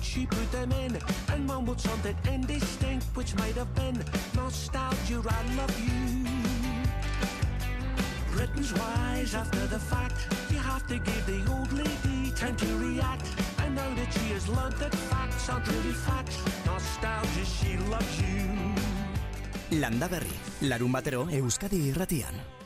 she put them in and mumbled something indistinct, which might have been nostalgia. I love you. Britain's wise after the fact. You have to give the old lady time to react. And now that she has learned that facts aren't really facts, nostalgia, she loves you. Landa berri, larun batero Euskadi irratian.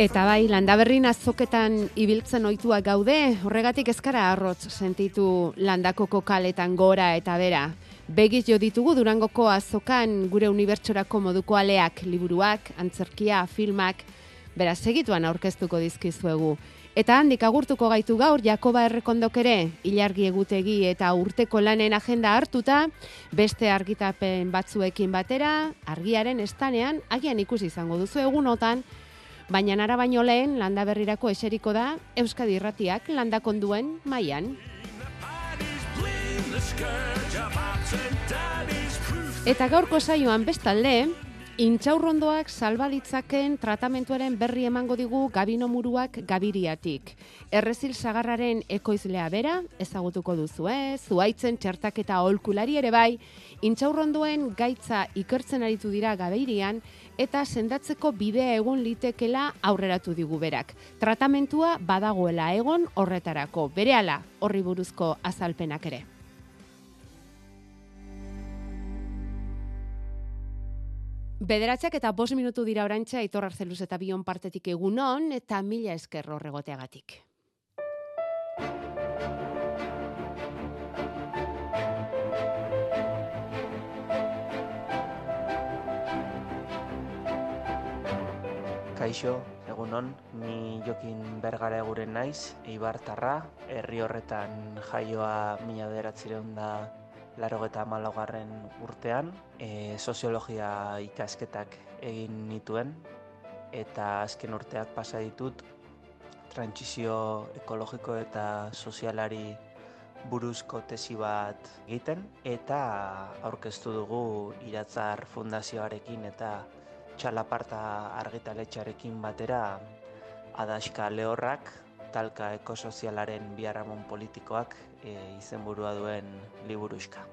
Eta bai, landaberrin azoketan ibiltzen oituak gaude, horregatik ezkara arrotz sentitu landakoko kaletan gora eta bera. Begiz jo ditugu Durangoko azokan gure unibertsorako moduko aleak, liburuak, antzerkia, filmak, beraz segituan aurkeztuko dizkizuegu. Eta handik agurtuko gaitu gaur Jakoba Errekondok ere, ilargi egutegi eta urteko lanen agenda hartuta, beste argitapen batzuekin batera, argiaren estanean, agian ikusi izango duzu egunotan, Baina nara baino lehen, landa berrirako eseriko da, Euskadi irratiak absent daddy's proof. Eta gaurko saioan bestalde, intxaurrondoak salbalitzaken tratamentuaren berri emango digu gabino muruak gabiriatik. Errezil sagarraren ekoizlea bera, ezagutuko duzu, eh? zuaitzen txertaketa aholkulari ere bai, intxaurrondoen gaitza ikertzen aritu dira gabeirian, eta sendatzeko bidea egon litekela aurreratu digu berak. Tratamentua badagoela egon horretarako, berehala horri buruzko azalpenak ere. Bederatxak eta bos minutu dira orantxa Aitor Arzeluz eta bion partetik egunon eta mila esker horregoteagatik. Kaixo, egunon, ni Jokin Bergara eguren naiz, Eibartarra, herri horretan jaioa mila bederatzireun da larogeta malaugarren urtean, e, soziologia ikasketak egin nituen, eta azken urteak pasa ditut trantsizio ekologiko eta sozialari buruzko tesi bat egiten, eta aurkeztu dugu Iratzar Fundazioarekin eta txalaparta argitaletxarekin batera adaska lehorrak, talka ekosozialaren biharamon politikoak e, izenburua duen liburuska.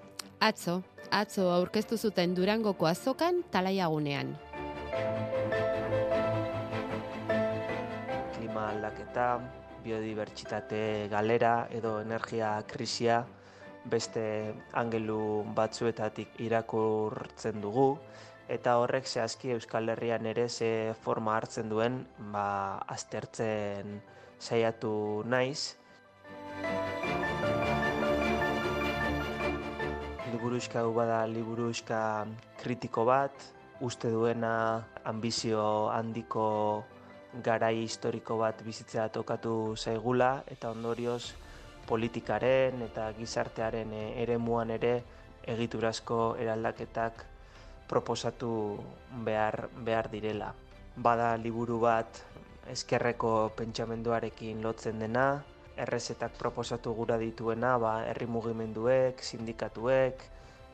Atzo, atzo aurkeztu zuten Durangoko azokan talaiagunean. Klima aldaketa, biodibertsitate galera edo energia krisia beste angelu batzuetatik irakurtzen dugu, eta horrek zehazki Euskal Herrian ere ze forma hartzen duen ba, aztertzen saiatu naiz. Liburuska hau bada liburuska kritiko bat, uste duena ambizio handiko garai historiko bat bizitzea tokatu zaigula eta ondorioz politikaren eta gizartearen eh, eremuan ere egiturazko eraldaketak proposatu behar, behar direla. Bada liburu bat eskerreko pentsamenduarekin lotzen dena, errezetak proposatu gura dituena, ba, herri mugimenduek, sindikatuek,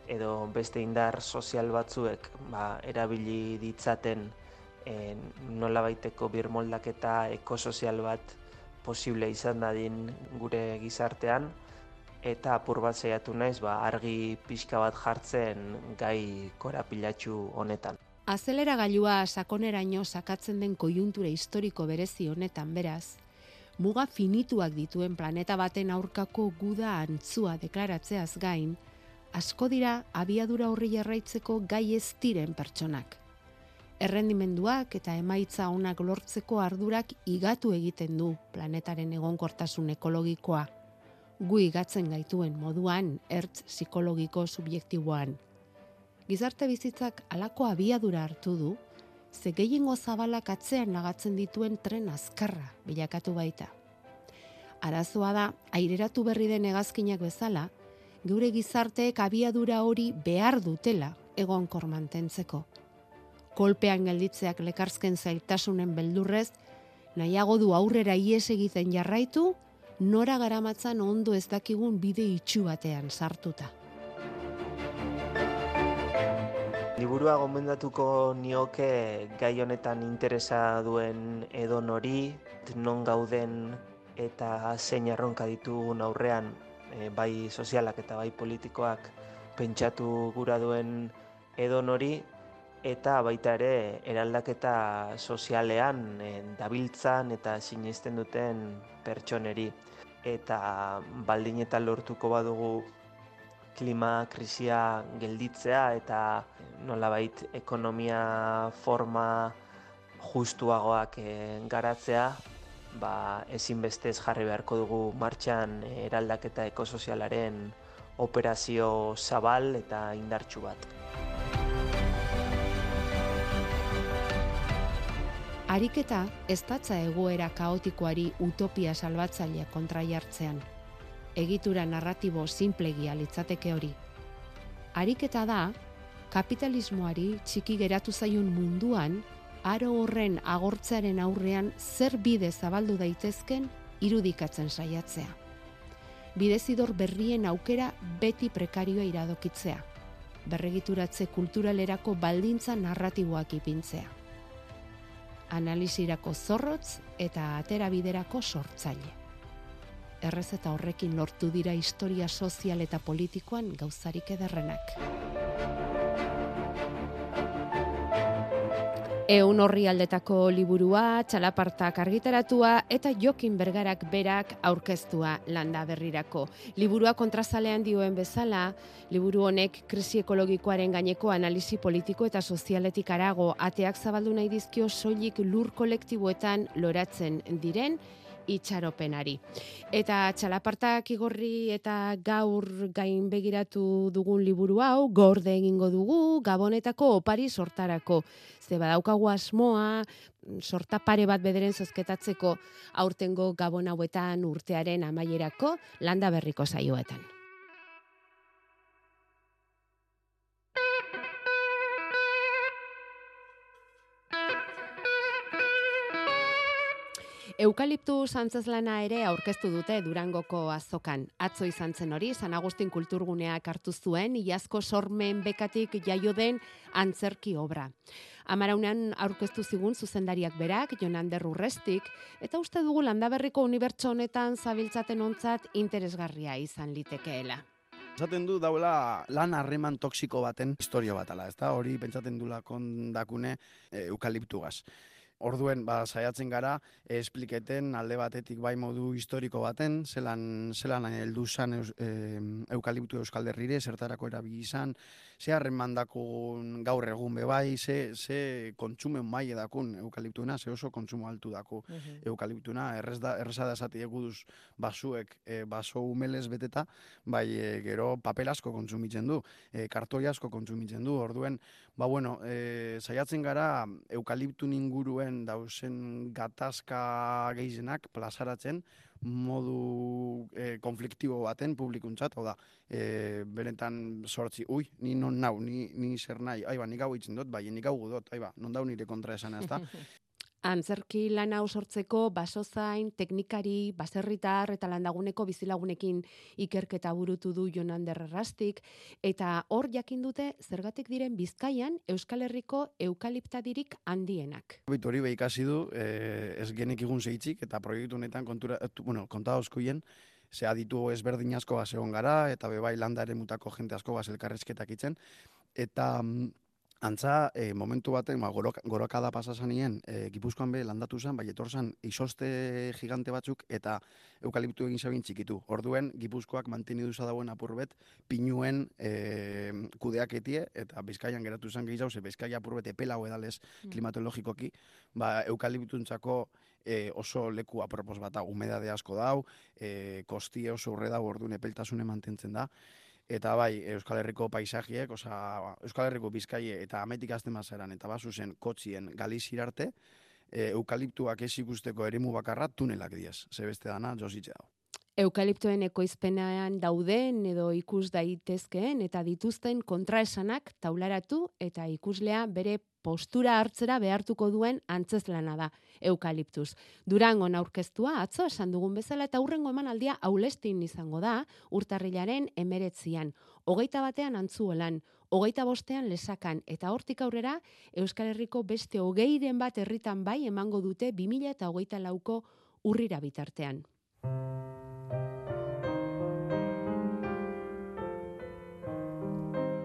edo beste indar sozial batzuek ba, erabili ditzaten e, nolabaiteko birmoldaketa ekosozial bat posible izan dadin gure gizartean, eta apur bat saiatu naiz ba, argi pixka bat jartzen gai korapilatxu honetan. Azelera gailua sakoneraino sakatzen den koiuntura historiko berezi honetan beraz, muga finituak dituen planeta baten aurkako guda antzua deklaratzeaz gain, asko dira abiadura horri jarraitzeko gai ez diren pertsonak. Errendimenduak eta emaitza onak lortzeko ardurak igatu egiten du planetaren egonkortasun ekologikoa gu igatzen gaituen moduan ertz psikologiko subjektiboan. Gizarte bizitzak alako abiadura hartu du, ze gehiengo zabalak atzean nagatzen dituen tren azkarra bilakatu baita. Arazoa da, aireratu berri den hegazkinak bezala, geure gizarteek abiadura hori behar dutela egonkor mantentzeko. Kolpean gelditzeak lekarzken zailtasunen beldurrez, nahiago du aurrera ies egiten jarraitu nora garamatzan ondo ez dakigun bide itxu batean sartuta. Liburua gomendatuko nioke gai honetan interesa duen edon hori, non gauden eta zein arronka ditugun aurrean, e, bai sozialak eta bai politikoak pentsatu gura duen edon hori, eta baita ere eraldaketa sozialean e, dabiltzan eta sinesten duten pertsoneri. Eta baldin eta lortuko badugu klima krisia gelditzea eta nolabait ekonomia forma justuagoak e, garatzea, ba, ezinbestez jarri beharko dugu martxan eraldaketa ekosozialaren operazio zabal eta indartsu bat. Ariketa ez datza egoera kaotikoari utopia salbatzailea kontra jartzean egitura narratibo simplegia litzateke hori. Ariketa da, kapitalismoari txiki geratu zaiun munduan, aro horren agortzearen aurrean zer bide zabaldu daitezken irudikatzen saiatzea. Bidezidor berrien aukera beti prekarioa iradokitzea. Berregituratze kulturalerako baldintza narratiboak ipintzea. Analizirako zorrotz eta aterabiderako sortzaile errezeta horrekin lortu dira historia sozial eta politikoan gauzarik ederrenak. Eun horri aldetako liburua, txalapartak argitaratua eta jokin bergarak berak aurkeztua landa berrirako. Liburua kontrazalean dioen bezala, liburu honek krisi ekologikoaren gaineko analizi politiko eta sozialetik arago ateak zabaldu nahi dizkio soilik lur kolektiboetan loratzen diren, itxaropenari. Eta txalapartak igorri eta gaur gain begiratu dugun liburu hau, gorde egingo dugu, gabonetako opari sortarako. Ze badaukagu asmoa, sorta pare bat bederen zozketatzeko aurtengo gabon hauetan urtearen amaierako landa berriko zaioetan. Eukaliptu zantzazlana ere aurkeztu dute Durangoko azokan. Atzo izan zen hori, San Agustin kulturguneak hartu zuen, iazko sormen bekatik jaio den antzerki obra. Amaraunean aurkeztu zigun zuzendariak berak, Jonander Urrestik, eta uste dugu landaberriko unibertso honetan zabiltzaten ontzat interesgarria izan litekeela. Esaten du daula lan harreman toksiko baten historio batala, ezta? Hori pentsaten dula kondakune e, eukaliptugaz. Orduen, ba, saiatzen gara, espliketen alde batetik bai modu historiko baten, zelan, zelan heldu zan e, eukaliptu euskal derrire, zertarako erabili izan, ze harren mandakun gaur egun bebai, ze, ze kontsumen mai edakun eukaliptuna, ze oso kontsumo altu dako uh eukaliptuna, errez da, erreza da zati eguduz basuek, e, baso umelez beteta, bai e, gero papel asko kontsumitzen du, e, kartoi asko kontsumitzen du, orduen, ba bueno, e, saiatzen gara eukaliptu ninguruen duen dausen gatazka gehienak plazaratzen modu e, konfliktibo baten publikuntzat, hau da, e, benetan sortzi, ui, ni non nau, ni, ni zer nahi, aiba, nik hau itzen dut, bai, nik hau gudot, aiba, non dau nire kontra esan ez da. antzerki lan hau sortzeko basozain, teknikari, baserritar eta landaguneko bizilagunekin ikerketa burutu du Jonander Errastik eta hor jakin dute zergatik diren Bizkaian Euskal Herriko eukaliptadirik handienak. Hori be ikasi du, eh, ez genek igun zeitzik eta proiektu honetan kontura, bueno, konta oskoien, ze aditu ezberdin asko basegon gara, eta bebai landare mutako jente asko baselkarrezketak itzen, eta mm, Antza, e, momentu baten, ba, gorakada pasazanien, e, Gipuzkoan be landatu zen, bai etorzan isoste gigante batzuk eta eukaliptu egin zabin txikitu. Orduen, Gipuzkoak manteni duza dauen apurbet, pinuen e, kudeak etie, eta bizkaian geratu zen gehiago, ze bizkaia apurbet epela edalez mm. klimatologikoki, ba, eukaliptu e, oso leku apropos bat, humedade asko dau, e, kostie oso urre dau, orduan epeltasune mantentzen da, eta bai Euskal Herriko paisajiek, oza, Euskal Herriko bizkaie eta ametik azten mazaran, eta basu zen kotzien galizirarte, e, eukaliptuak ez ikusteko eremu bakarra tunelak diaz, zebeste dana, jositxe dago. Eukaliptoen ekoizpenean dauden edo ikus daitezkeen eta dituzten kontraesanak taularatu eta ikuslea bere postura hartzera behartuko duen antzezlana da eukaliptus. Durango aurkeztua atzo esan dugun bezala eta hurrengo emanaldia aulestin izango da urtarrilaren emeretzian. hogeita batean antzuolan, hogeita bostean lesakan, eta hortik aurrera Euskal Herriko beste hogeiren bat herritan bai emango dute 2000 eta hogeita lauko urrira bitartean.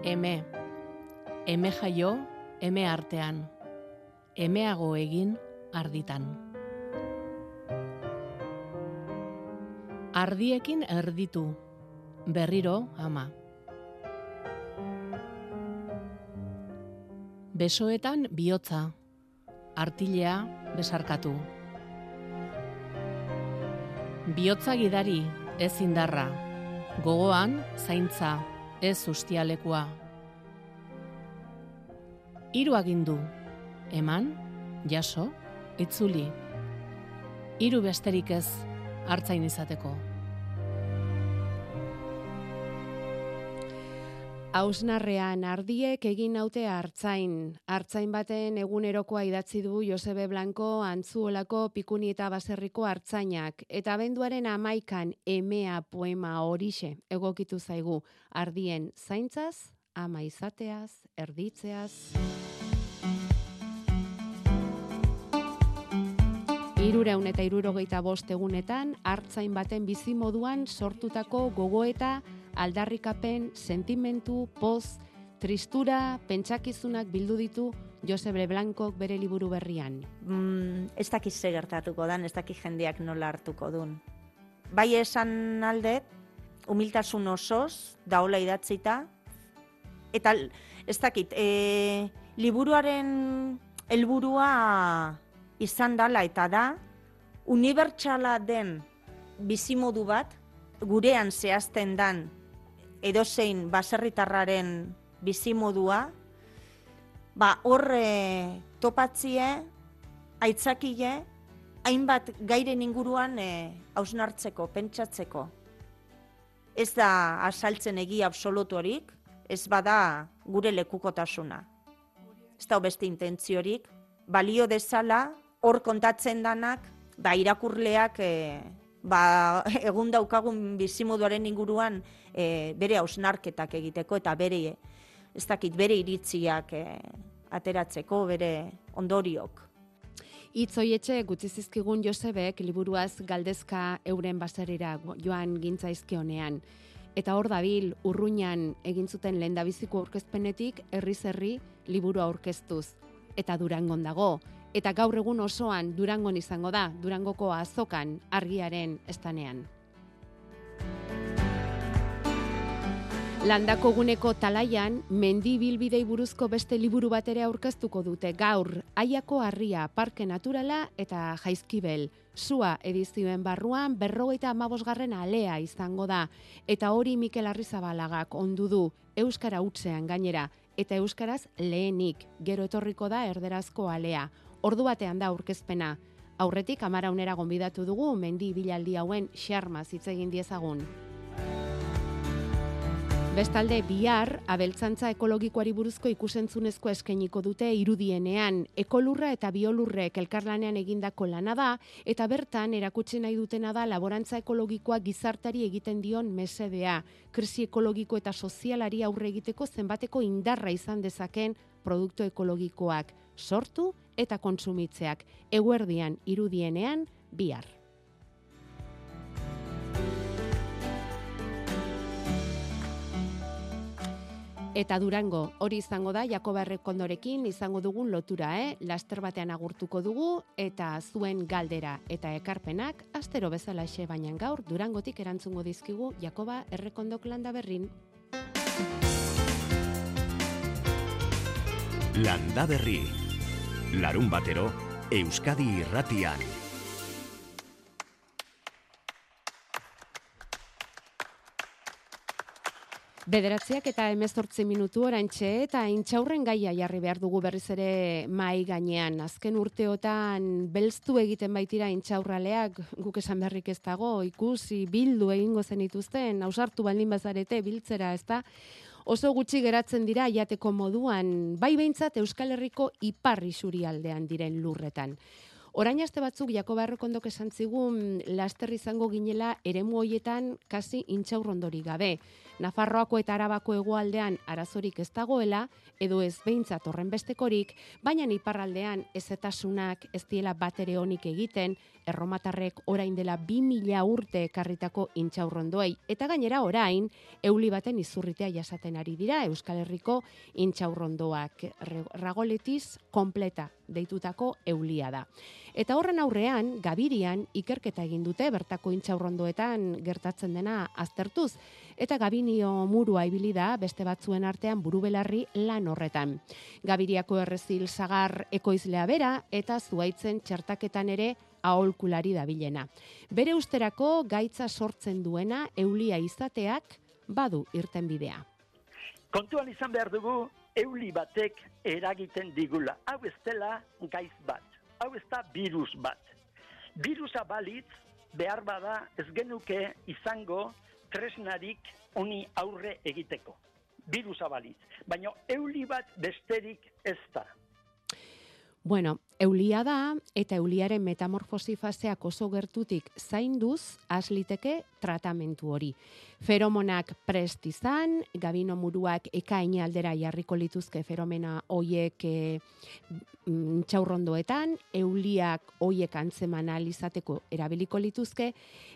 Eme, eme jaio, eme artean, emeago egin arditan. Ardiekin erditu, berriro ama. Besoetan bihotza, artilea besarkatu. Bihotza gidari, ez indarra, gogoan zaintza, ez ustialekua. Hiru agindu, eman, jaso, itzuli. Hiru besterik ez, hartzain izateko. Ausnarrean ardiek egin naute hartzain. Hartzain baten egunerokoa idatzi du Josebe Blanco antzuolako pikuni eta baserriko hartzainak. Eta benduaren amaikan emea poema horixe egokitu zaigu. Ardien zaintzaz, ama izateaz, erditzeaz. Irureun eta irurogeita bost egunetan, hartzain baten bizimoduan sortutako gogoeta aldarrikapen, sentimentu, poz, tristura, pentsakizunak bildu ditu Josebe Blancok bere liburu berrian. mm, ez dakiz ze gertatuko dan, ez dakiz jendeak nola hartuko dun. Bai esan aldet, humiltasun osoz, daola idatzita, eta ez dakit, e, liburuaren helburua izan dala eta da, unibertsala den bizimodu bat, gurean zehazten dan edozein baserritarraren bizimodua, ba horre topatzie, aitzakile, hainbat gairen inguruan e, hausnartzeko, pentsatzeko. Ez da asaltzen egia absolutorik, ez bada gure lekukotasuna. Ez da beste intentziorik, balio dezala, hor kontatzen danak, ba irakurleak e, ba, egun daukagun bizimoduaren inguruan e, bere hausnarketak egiteko eta bere, ez dakit, bere iritziak e, ateratzeko, bere ondoriok. Itzoietxe gutzi zizkigun Josebek liburuaz galdezka euren baserira joan gintzaizkionean. Eta hor dabil, urruñan egin zuten lehendabiziko aurkezpenetik herriz herri liburu aurkeztuz. Eta durangon dago. Eta gaur egun osoan durangon izango da, durangoko azokan argiaren estanean. Landako guneko talaian, mendi bilbidei buruzko beste liburu bat ere aurkeztuko dute gaur, aiako harria, parke naturala eta jaizkibel. Sua edizioen barruan berrogeita amabosgarren alea izango da, eta hori Mikel Arrizabalagak ondu du, Euskara utzean gainera, eta Euskaraz lehenik, gero etorriko da erderazko alea. Ordu batean da aurkezpena. Aurretik amaraunera gonbidatu dugu mendi bilaldi hauen xarmaz hitz egin diezagun. Bestalde bihar abeltzantza ekologikoari buruzko ikusentzunezko eskainiko dute irudienean ekolurra eta biolurrek elkarlanean egindako lana da eta bertan erakutsi nahi dutena da laborantza ekologikoa gizartari egiten dion mesedea, krisi ekologiko eta sozialari aurre egiteko zenbateko indarra izan dezaken produktu ekologikoak sortu eta kontsumitzeak eguerdian irudienean bihar. Eta Durango, hori izango da Jakoba Errekondorekin izango dugun lotura, eh? Laster batean agurtuko dugu eta zuen galdera eta ekarpenak astero bezala xe baina gaur Durangotik erantzungo dizkigu Jakoba Errekondok landa berrin. Landa berri. Larun batero, Euskadi irratian. Bederatziak eta emezortzi minutu orantxe eta intxaurren gaia jarri behar dugu berriz ere mai gainean. Azken urteotan belztu egiten baitira intxaurraleak guk esan beharrik ez dago, ikusi bildu egingo zen ituzten, ausartu baldin bazarete biltzera, ez da? Oso gutxi geratzen dira jateko moduan, bai behintzat Euskal Herriko iparri aldean diren lurretan. Orain aste batzuk Jakoba Errekondok esan zigun laster izango ginela eremu hoietan kasi intxaurrondori gabe. Nafarroako eta Arabako hegoaldean arazorik ez dagoela, edo ez behintzat horren bestekorik, baina iparraldean ezetasunak ez diela batere honik egiten, erromatarrek orain dela 2000 urte ekarritako intxaurrondoei. Eta gainera orain, euli baten izurritea jasaten ari dira Euskal Herriko intxaurrondoak. Ragoletiz kompleta deitutako eulia da. Eta horren aurrean, Gabirian ikerketa egin dute bertako intxaurrondoetan gertatzen dena aztertuz. Eta Gabinio murua ibili da beste batzuen artean burubelarri lan horretan. Gabiriako errezil sagar ekoizlea bera eta zuaitzen txertaketan ere aholkulari dabilena. Bere usterako gaitza sortzen duena eulia izateak badu irten bidea. Kontuan izan behar dugu, euli batek eragiten digula. Hau ez dela gaiz bat. Hau ez da virus bat. Virusa balitz, behar bada ez genuke izango tresnarik honi aurre egiteko. Virusa balitz. Baina euli bat besterik ez da. Bueno, eulia da eta euliaren metamorfosi faseak oso gertutik zainduz asliteke tratamentu hori. Feromonak prest izan, gabino muruak ekain aldera jarriko lituzke feromena hoiek e, txaurrondoetan, euliak hoiek antzeman ahal izateko erabiliko lituzke,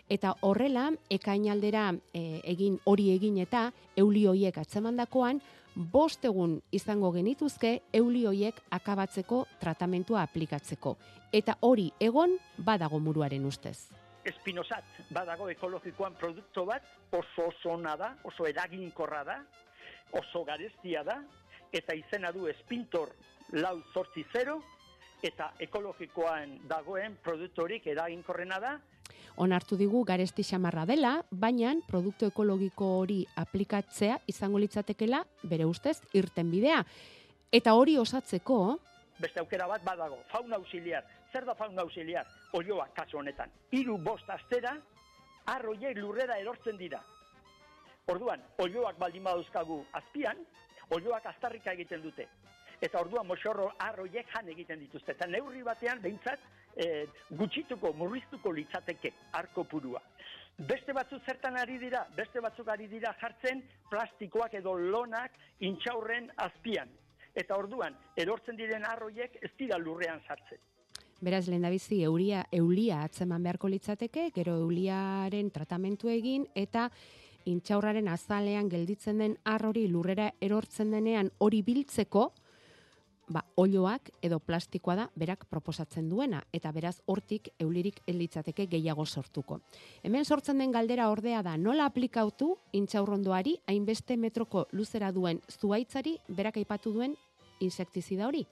eta horrela ekain aldera e, egin hori egin eta euli hoiek atzemandakoan, bost egun izango genituzke euli hoiek akabatzeko tratamentua aplikatzeko. Eta hori egon badago muruaren ustez. Espinosat, badago ekologikoan produktu bat, oso oso da, oso eraginkorra da, oso garestia da, eta izena du espintor lau zortzi zero, eta ekologikoan dagoen produktorik eraginkorrena da, onartu digu garesti xamarra dela, baina produktu ekologiko hori aplikatzea izango litzatekela bere ustez irten bidea. Eta hori osatzeko, beste aukera bat badago, fauna auxiliar. Zer da fauna auxiliar? Olioa, kasu honetan. Hiru bost astera, arroiek lurrera erortzen dira. Orduan, olioak baldin badauzkagu azpian, olioak astarrika egiten dute. Eta orduan moxorro arroiek jan egiten dituzte. Eta neurri batean, behintzat, e, gutxituko, murriztuko litzateke arko purua. Beste batzuk zertan ari dira, beste batzuk ari dira jartzen plastikoak edo lonak intxaurren azpian. Eta orduan, erortzen diren arroiek ez dira lurrean sartzen. beraz lehendabizi euria, eulia atzeman beharko litzateke, gero euliaren tratamentu egin, eta intxaurraren azalean gelditzen den arrori lurrera erortzen denean hori biltzeko, ba, olioak edo plastikoa da berak proposatzen duena, eta beraz hortik eulirik elitzateke gehiago sortuko. Hemen sortzen den galdera ordea da nola aplikautu intxaurrondoari hainbeste metroko luzera duen zuaitzari berak aipatu duen insektizida hori.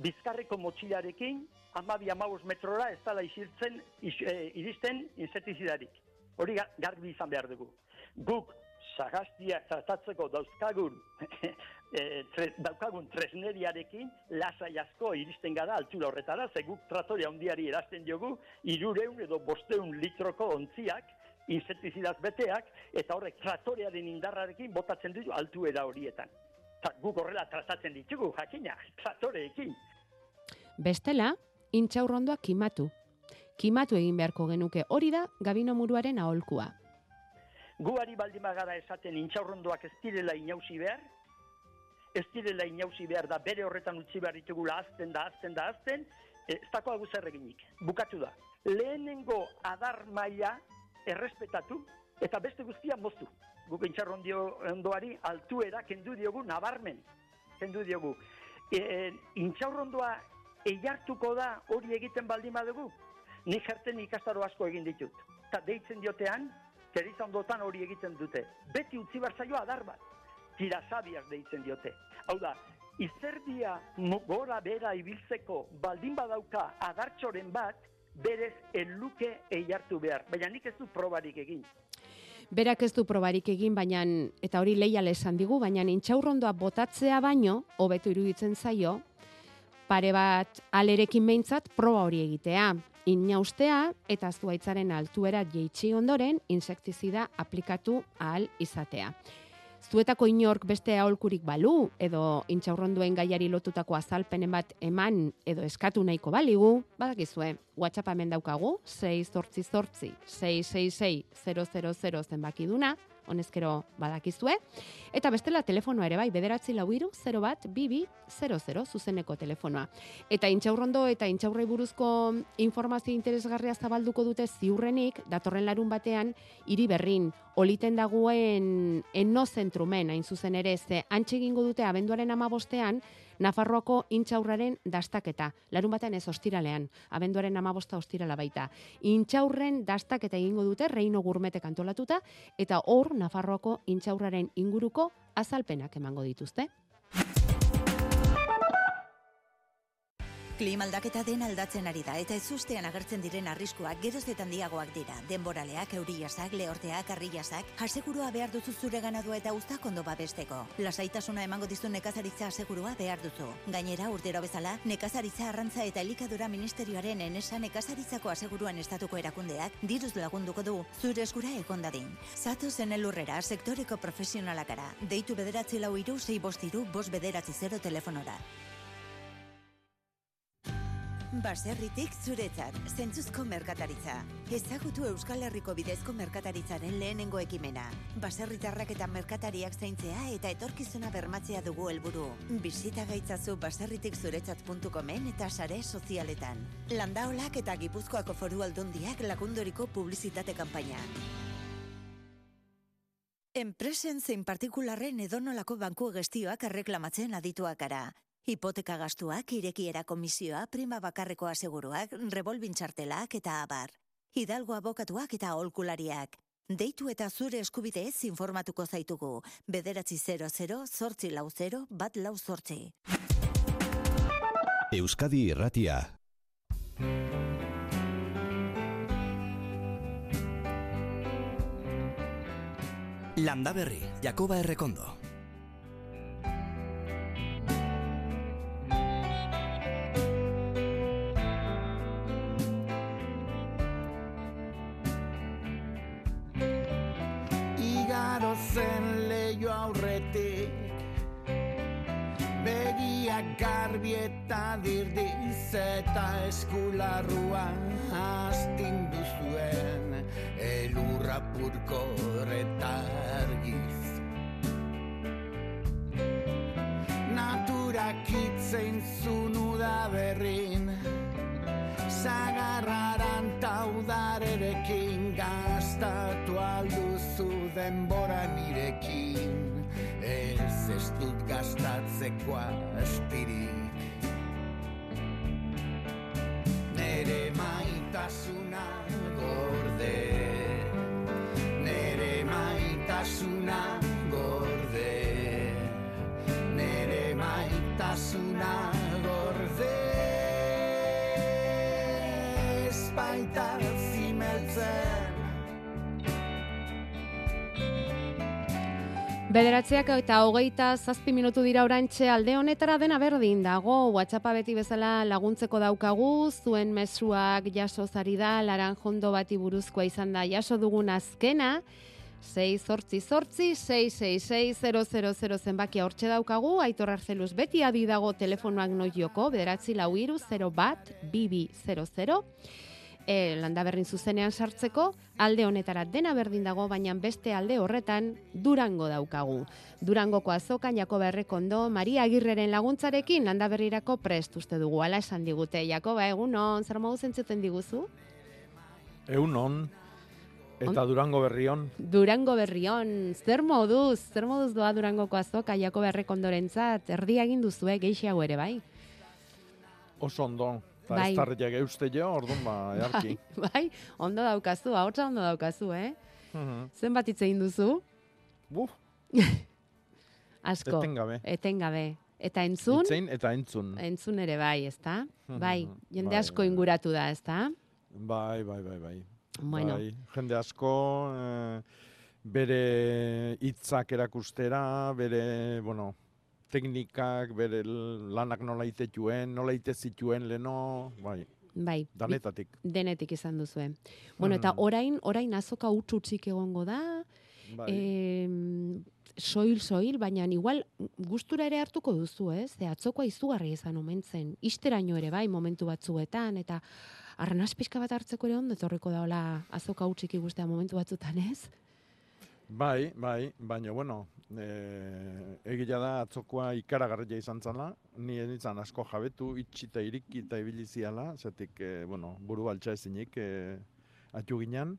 Bizkarreko motxilarekin, amabi amabos metrora ez dala isirtzen, is, e, iristen insettizidarik. Hori ga- garbi izan behar dugu. Guk sagaztia tratatzeko dauzkagun e, tre, daukagun tresneriarekin lasai asko iristen gara altura horretara, ze guk tratore handiari erazten diogu irureun edo bosteun litroko ontziak insektizidaz beteak, eta horrek tratorearen indarrarekin botatzen ditu altuera horietan. Ta, guk horrela tratatzen ditugu, jakina, tratoreekin. Bestela, intxaurrondoa kimatu. Kimatu egin beharko genuke hori da gabino muruaren aholkua. Guari baldin bagara esaten intxaurrondoak ez direla inausi behar, ez direla inausi behar da bere horretan utzi behar ditugula azten da, azten da, azten, e, ez dako agu zer eginik. Bukatu da. Lehenengo adar maila errespetatu eta beste guztia moztu. Guk intxaurrondio ondoari altuera kendu diogu nabarmen. Kendu diogu. E, e, intxaurrondoa eiartuko da hori egiten baldin badugu. Nik jerten ikastaro asko egin ditut. Eta deitzen diotean, ondotan hori egiten dute. Beti utzi barzaio adar bat. Tirasabiak deitzen diote. Hau da, izerdia gora bera ibiltzeko baldin badauka adartxoren bat, berez eluke eiartu behar. Baina nik ez du probarik egin. Berak ez du probarik egin, baina eta hori leial esan digu, baina intxaurrondoa botatzea baino, hobeto iruditzen zaio, pare bat alerekin behintzat proba hori egitea. Inaustea eta zuaitzaren altuera jeitsi ondoren insektizida aplikatu ahal izatea. Zuetako inork beste aholkurik balu edo intxaurronduen gaiari lotutako azalpenen bat eman edo eskatu nahiko baligu, badakizue, WhatsApp hemen daukagu, 6 zortzi zortzi, 666 000 zenbakiduna, honezkero badakizue. Eta bestela telefonoa ere bai, bederatzi lau iru, 0 bat, bibi, 00, zuzeneko telefonoa. Eta intxaurrondo eta intxaurrei buruzko informazio interesgarria zabalduko dute ziurrenik, datorren larun batean, hiri berrin, oliten dagoen eno zentrumen, hain zuzen ere, ze antxe egingo dute abenduaren amabostean, Nafarroako intxaurraren dastaketa. Larun batean ez ostiralean, abenduaren amabosta ostirala baita. Intxaurren dastaketa egingo dute, reino gurmetek antolatuta, eta hor Nafarroako intxaurraren inguruko azalpenak emango dituzte. Klima aldaketa den aldatzen ari da eta ezustean agertzen diren arriskuak geroz eta dira. Denboraleak, euriasak, lehorteak, arriasak, asegurua behar duzu zure ganadua eta uztak ondo babesteko. Lasaitasuna emango dizu nekazaritza asegurua behar duzu. Gainera, urtero bezala, nekazaritza arrantza eta elikadura ministerioaren enesa nekazaritzako aseguruan estatuko erakundeak diruz lagunduko du zure eskura egon dadin. Zato zen elurrera sektoreko profesionalakara. Deitu bederatzi lau iru, sei bostiru, bost bederatzi zero telefonora. Baserritik zuretzat, zentzuzko merkataritza. Ezagutu Euskal Herriko bidezko merkataritzaren lehenengo ekimena. Baserritarrak eta merkatariak zaintzea eta etorkizuna bermatzea dugu helburu. Bisita gaitzazu baserritikzuretzat.comen eta sare sozialetan. Landaolak eta Gipuzkoako foru aldundiak lagundoriko publizitate kanpaina. Enpresen zein partikularren edonolako banku gestioak erreklamatzen adituak gara. Hipoteka gastuak, irekiera komisioa, prima bakarreko aseguruak, revolvin txartelak eta abar. Hidalgo abokatuak eta aholkulariak. Deitu eta zure eskubideez informatuko zaitugu. Bederatzi 00, zortzi lau 0, bat lau zortzi. Euskadi Irratia. Landa Berri, Jakoba Errekondo. Garbi eta dirdiz eta eskularrua astindu zuen elurra purko eta argiz Naturak itzein zunu da berrin Zagarraran taudarerekin gastatu alduzu denbora dut gastatzeko astirik Nere maitasuna Bederatziak eta hogeita zazpi minutu dira orantxe alde honetara dena berdin dago, WhatsAppa beti bezala laguntzeko daukagu, zuen mesuak jaso zari da, laranjondo bati buruzkoa izan da. Jaso dugun azkena, 6 zortzi zortzi, 666 zenbakia hortxe daukagu, aitor arzeluz beti adi dago telefonoak noioko, bederatzi lau iru, 0 bat, bibi 00, e, landa berrin zuzenean sartzeko, alde honetara dena berdin dago, baina beste alde horretan Durango daukagu. Durangoko azokan Jakoba Errekondo, Maria Agirreren laguntzarekin landa berrirako prest uste dugu, ala esan digute. Jakoba, egunon, zer modu zentzuten diguzu? Egunon, eta Durango berrion. Durango berrion, zer moduz, zer moduz doa Durangoko azoka Jakoba Errekondorentzat, erdi egin duzue, geixiago ere, bai? Oso ondo. Eta Bai. ez tarriak euste jo, orduan ba, earki. bai, ondo daukazu, ahotsa ondo daukazu, eh? Mhm. Zenbat hitz egin duzu? Buf, Asko. Etengabe. Etengabe. Eta entzun? Itzein eta entzun. Entzun ere bai, ezta? Mhm, Bai, jende bai, asko bai. inguratu da, ezta? Bai, bai, bai, bai. Bueno. Bai, jende asko, eh, bere hitzak erakustera, bere, bueno, teknikak, bere lanak nola itetuen, nola ite zituen leno, bai, Bai. danetatik. Denetik izan duzue. Bueno, eta orain, orain azoka utz utzik egongo da, Bai. em, soil soil, baina igual gustura ere hartuko duzu, ez? Ze atzokoa izugarri izan omen zen. Isteraino ere bai momentu batzuetan eta arnaz pixka bat hartzeko ere ondo etorriko daola azoka utzik ikustea momentu batzutan, ez? Bai, bai, baina, bueno, e, egia da atzokoa ikaragarria izan zala, ni nintzen asko jabetu, itxita iriki eta ibiliziala, zetik, e, bueno, buru baltsa ezinik, e, atu ginen,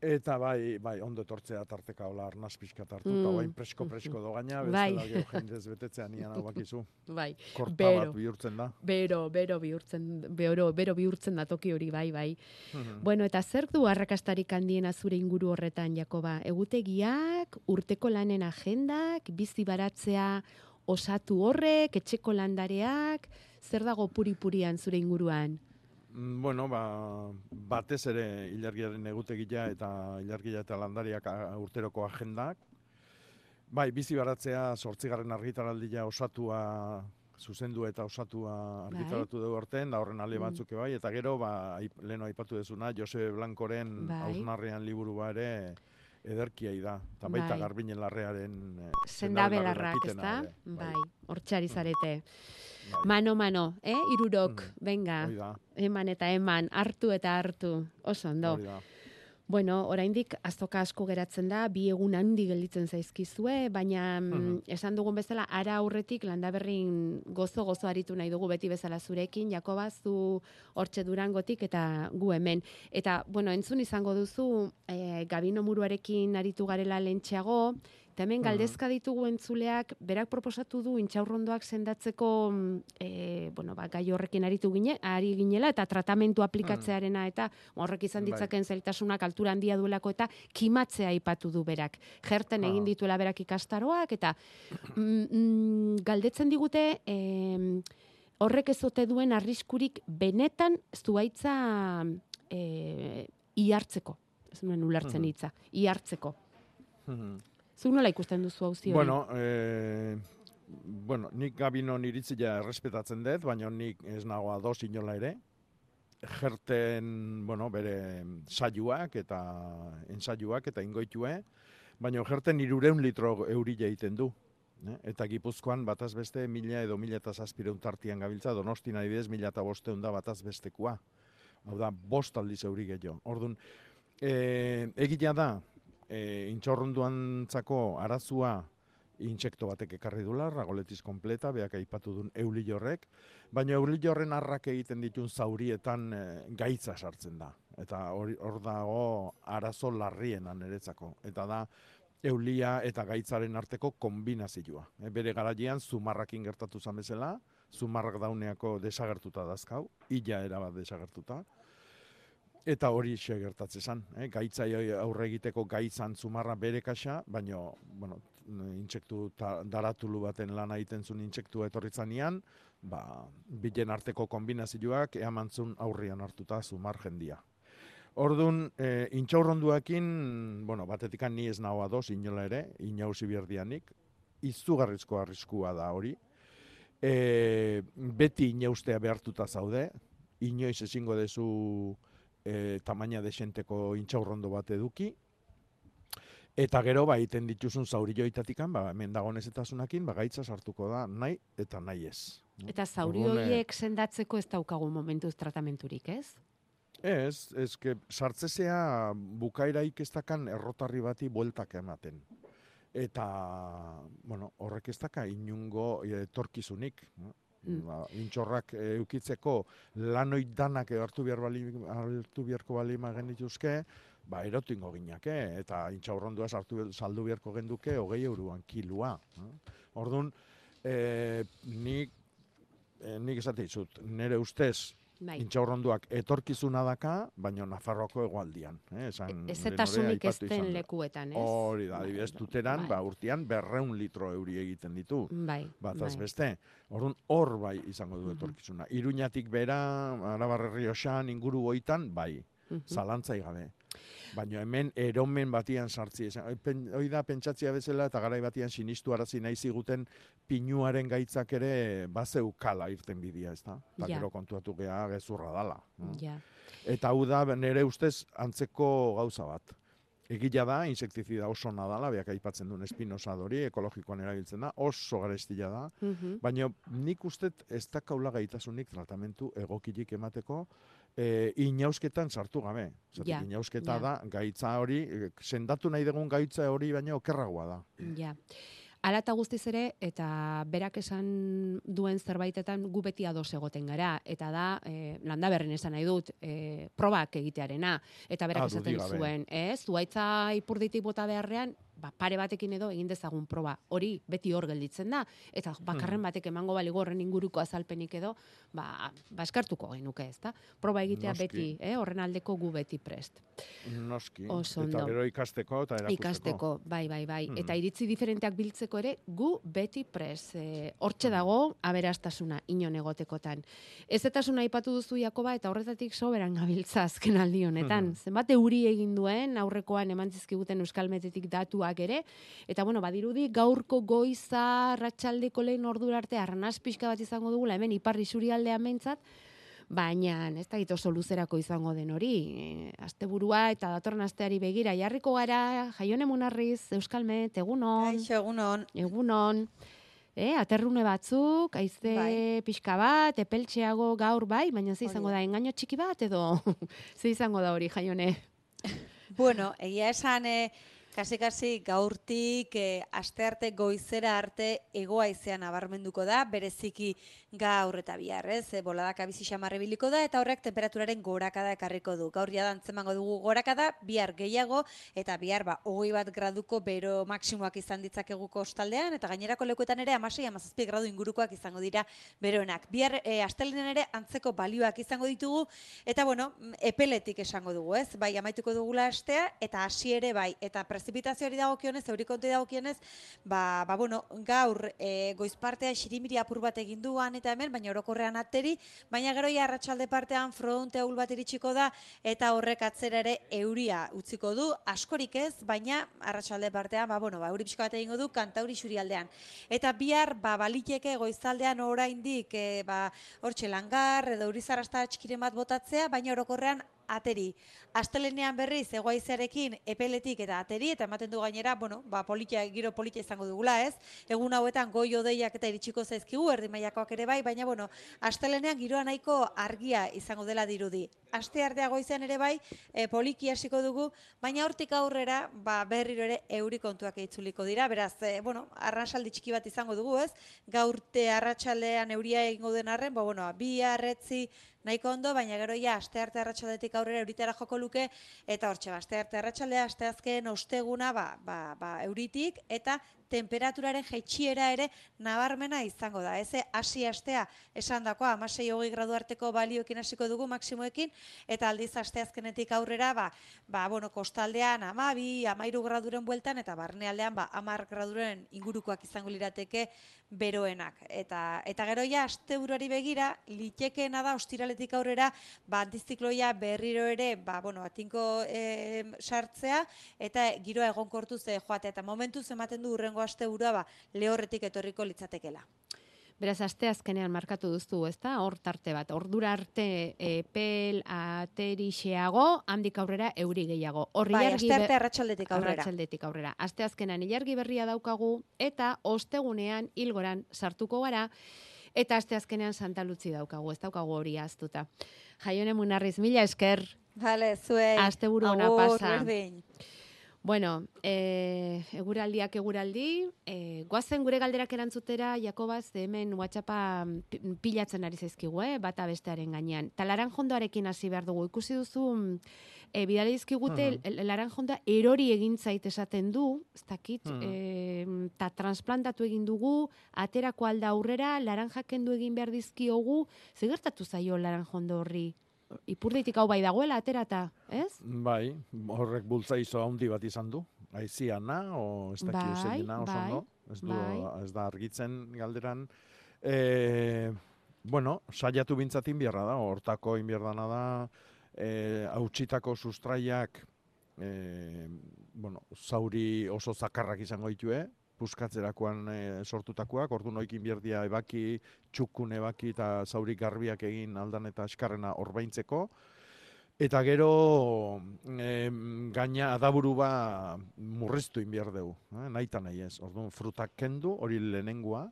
Eta bai, bai, ondo etortzea tarteka hola arnaz pixka tartu, eta Mm. bain presko-presko dogaina, Bai. bezala gero jendez betetzea nian hau bakizu. Bai, Korta bero. bat bihurtzen da. Bero, bero bihurtzen, bero, bero bihurtzen da toki hori, bai, bai. Mhm. Bueno, eta zer du arrakastarik handiena zure inguru horretan, Jakoba? Egutegiak, urteko lanen agendak, bizi baratzea osatu horrek, etxeko landareak, zer dago puri-purian zure inguruan? Mm, Bueno, ba, batez ere ilargiaren egutegia eta ilargia eta landariak urteroko agendak. Bai, bizi baratzea sortzigarren argitaraldia osatua zuzendu eta osatua argitaratu dugu orten, da horren ale Mm. batzuk bai, eta gero, ba, leno aipatu dezuna, Jose Blancoren Bai. hausnarrean liburua ere ederkiai da. Eta baita Bai. garbinen larrearen eh, Sendabelarrak, ez da? Bai, hortxari zarete. bai. Mano, mano, eh? Irurok, Mm. venga, eman eta eman, hartu eta hartu. Oso ondo. Bueno, oraindik azoka asko geratzen da, bi egun handi gelditzen zaizkizue, baina mm, Mhm. esan dugun bezala ara aurretik landaberrin gozo gozo aritu nahi dugu beti bezala zurekin, Jakoba zu hortxe durangotik eta gu hemen. Eta bueno, entzun izango duzu eh, Gabino Muruarekin aritu garela lentxeago, eta hemen Mhm. galdezka ditugu entzuleak, berak proposatu du intxaurrondoak sendatzeko mm, eh, bueno, ba, gai horrekin aritu gine, ari ginela eta tratamentu aplikatzearena eta horrek izan Bai. ditzaken zailtasunak altura handia duelako eta kimatzea aipatu du berak. Jerten egin Ah. dituela berak ikastaroak eta mm, mm, galdetzen digute em, horrek ezote duen arriskurik benetan zuaitza e, ihartzeko. Ez nuen ulertzen Mhm. hitza. Ihartzeko. Mhm. Zu nola ikusten duzu auzi hori? Bueno, eh, bueno, nik gabinon iritzia errespetatzen dut, baina nik ez nago ados inola ere. Jerten, bueno, bere saioak eta ensaiuak eta ingoitue, baina jerten irureun litro eurila egiten du. eh? Eta Gipuzkoan bataz beste mila edo mila eta zazpireun tartian gabiltza, donostin adibidez mila eta bosteun da bataz bestekua. Hau da, bost aldiz euri gehiago. Orduan, e, egia da, e, intxorrunduantzako arazua intsekto batek ekarri dula, ragoletiz kompleta, beak aipatu duen euli horrek, baina euli horren arrak egiten ditun zaurietan e, gaitza sartzen da. Eta hori hor dago arazo larriena niretzako. Eta da, eulia eta gaitzaren arteko kombinazioa. E, bere garaian zumarrakin gertatu zan bezala, zumarrak dauneako desagertuta dazkau, illa erabat desagertuta, Eta hori xe gertatzen zen, eh? gaitzai aurre egiteko gaitzan zumarra bere kaxa, baina, bueno, intsektu daratulu baten lana egiten zuen intsektua etorritzen nian, ba, bilen arteko kombinazioak eamantzun aurrian hartuta zumar jendia. Orduan, e, intxaurronduakin, bueno, batetikan ni ez nahoa doz, inola ere, inauzi bierdianik, izugarrizko arriskua da hori. E, beti inaustea behartuta zaude, inoiz ezingo dezu e, tamaina desenteko intxaurrondo bat eduki, Eta gero ba egiten dituzun zaurioitatikan, ba hemen dago nezetasunakin, ba gaitza sartuko da nahi eta nahi ez. Eta zauri eh, horiek sendatzeko ez daukagu momentuz tratamenturik, ez? Ez, ez que sartzezea bukairaik ez dakan errotarri bati bueltak ematen. Eta, bueno, horrek ez daka inungo eh, etorkizunik. no? Mm. Ba, intxorrak eh, eukitzeko lanoit danak hartu behar bali, hartu beharko bali genituzke, ba, erotingo ginake, eta intxaurrondua sartu saldu beharko genduke hogei euroan kilua. no? Orduan, eh, nik, eh, nik esate dizut, nire ustez, Bai. intxaurronduak etorkizuna daka, baina Nafarroako egualdian. Eh? Esan, E, Ez eta sunik ez den lekuetan, ez? Hori da, adibidez, tuteran, Bai. ba, urtean berreun litro euri egiten ditu. Bai, Bataz bai. beste. Orduan, hor bai izango du etorkizuna. Iruñatik bera, Arabarri Rioxan, inguru goitan, bai. Zalantzai gabe. Baina hemen eromen batian sartzi. esan- hoi da pentsatzia bezala eta garai batian sinistu arazi nahi ziguten pinuaren gaitzak ere bazeukala irten bidia, ez da? Eta Ja. gero kontuatu gea gezurra dala. no? Ja. Eta hau da nire ustez antzeko gauza bat. Egia da, insektizida oso nadala, beak aipatzen duen espinosadori, ekologikoan erabiltzen da, oso garestila da, Mhm. baina nik ustet ez dakaula gaitasunik tratamentu egokilik emateko, e, inausketan sartu gabe. Zatik, Ja, inausketa ja. da, gaitza hori, e, sendatu nahi dugun gaitza hori baino okerragoa da. Ja. Ala eta guztiz ere, eta berak esan duen zerbaitetan gu beti ados egoten gara, eta da, e, landa berren esan nahi dut, e, probak egitearena, eta berak Ah, esaten zuen, ez, zuaitza ipurditik bota beharrean, ba, pare batekin edo egin dezagun proba, hori beti hor gelditzen da, eta bakarren batek emango baligo horren inguruko azalpenik edo, ba, ba eskartuko genuke, ez da? Proba egitea Noski. beti, eh, horren aldeko gu beti prest. Noski. Oso Eta gero ikasteko eta erakusteko. Ikasteko, bai, bai, bai. Mhm. Eta iritzi diferenteak biltzeko ere, gu beti pres. E, hortxe dago, aberastasuna, inon egotekotan. Ez etasuna aipatu duzu Jakoba, eta horretatik soberan gabiltza azken aldi honetan. Mhm. Zenbat euri egin duen, aurrekoan eman zizkiguten euskalmetetik datuak ere, eta bueno, badirudi gaurko goiza, ratxaldeko lehen ordura arte, arnaz pixka bat izango dugula, hemen iparri surialdean behintzat, Baina, ez da oso luzerako izango den hori. E, asteburua eta datorren asteari begira jarriko gara, jaione munarriz, euskalmet, egunon. Kaixo, egunon. Egunon. E, aterrune batzuk, aize Bai. pixka bat, epeltxeago gaur bai, baina ze izango da, engaino txiki bat edo ze izango da hori, jaione? Bueno, egia esan, eh, kasi-kasi gaurtik eh, aste goizera arte egoaizean nabarmenduko da, bereziki gaur eta bihar, ez? E, boladak abizi xamarre biliko da, eta horrek temperaturaren gorakada ekarriko du. Gaur jada antzemango dugu gorakada, bihar gehiago, eta bihar ba, hogei bat graduko bero maksimoak izan ditzakegu kostaldean, eta gainerako lekuetan ere amasei, amazazpi gradu ingurukoak izango dira beroenak. Bihar e, astelenen ere antzeko balioak izango ditugu, eta bueno, epeletik esango dugu, ez? Bai, amaituko dugula astea, eta hasi ere bai, eta prezipitazioari dagokionez, eurikonte dagokionez, ba, ba bueno, gaur e, goizpartean xirimiri apur bat egin duan eta hemen, baina orokorrean ateri, baina gero ja arratsalde partean fronte ahul bat iritsiko da, eta horrek atzera ere euria utziko du, askorik ez, baina arratsalde partean, ba, bueno, ba, euri pixka bat egingo du, kantauri xurialdean. Eta bihar, ba, baliteke goizaldean oraindik, e, ba, hortxe langar, edo urizarrasta txikiren bat botatzea, baina orokorrean ateri. Astelenean berriz egoaizearekin epeletik eta ateri eta ematen du gainera, bueno, ba politia giro politia izango dugula, ez? Egun hauetan goi odeiak eta iritsiko zaizkigu erdi mailakoak ere bai, baina bueno, astelenean giroa nahiko argia izango dela dirudi. Aste artea goizean ere bai, e, poliki hasiko dugu, baina hortik aurrera, ba berriro ere euri kontuak itzuliko dira. Beraz, e, bueno, arratsaldi txiki bat izango dugu, ez? Gaurte arratsaldean euria egingo den arren, ba bueno, bi arretzi nahiko ondo, baina gero ja aste arte arratsaldetik aurrera euritara joko luke eta hortxe ba, aste arte arratsaldea, aste azken osteguna ba, ba, ba, euritik eta temperaturaren jaitsiera ere nabarmena izango da. Ez hasi astea esandakoa 16 hogei gradu arteko balioekin hasiko dugu maksimoekin eta aldiz aste azkenetik aurrera ba, ba bueno, kostaldean 12, 13 graduren bueltan eta barnealdean ba 10 graduren ingurukoak izango lirateke beroenak. Eta eta gero ja asteburuari begira litekeena da ostiraletik aurrera ba antizikloia berriro ere ba bueno, atinko eh, sartzea eta giroa egonkortu ze joatea eta momentuz ematen du urrengo asteburua ba lehorretik etorriko litzatekela. Beraz, aste azkenean markatu duztu, ezta? Hor tarte bat. Ordura arte epel aterixeago, handik aurrera euri gehiago. Hor Bai, aste arte arratsaldetik aurrera. Arratsaldetik aurrera. Aste azkenan ilargi berria daukagu eta ostegunean hilgoran sartuko gara eta aste azkenean Santa Lutzi daukagu, ez daukagu hori aztuta. Jaione Munarriz, mila esker. Vale, zuei. Asteburu ona pasa. berdin. Bueno, e, eguraldiak eguraldi, e, guazen gure galderak erantzutera, Jakobaz, hemen WhatsAppa pi- pilatzen ari zaizkigu, eh, bata bestearen gainean. Ta laranjondoarekin hasi behar dugu. Ikusi duzu, mm, e, bidali dizkigute, uh laranjondoa erori egin zait esaten du, ez dakit, Mhm. e, ta transplantatu egin dugu, aterako alda aurrera, laranja kendu egin behar dizkiogu, ze gertatu zaio laranjondo horri? Ipurdeitik hau bai dagoela aterata, ez? Bai, horrek bultzaizo handi bat izan du. Aiziana, o ez dakiu Bai, zeina oso bai, ondo. Ez, du, bai. ez da argitzen galderan. E, bueno, saiatu bintzatin bierra da, hortako inbierdana da, e, hautsitako sustraiak, e, bueno, zauri oso zakarrak izango ditue, puskatzerakoan e, sortutakoak, ordu noikin bierdia ebaki, txukun ebaki eta zauri garbiak egin aldan eta eskarrena orbaintzeko. Eta gero em, gaina adaburu ba murriztu inbiar dugu, eh? nahi eta nahi ez. Orduan frutak kendu, hori lehenengoa,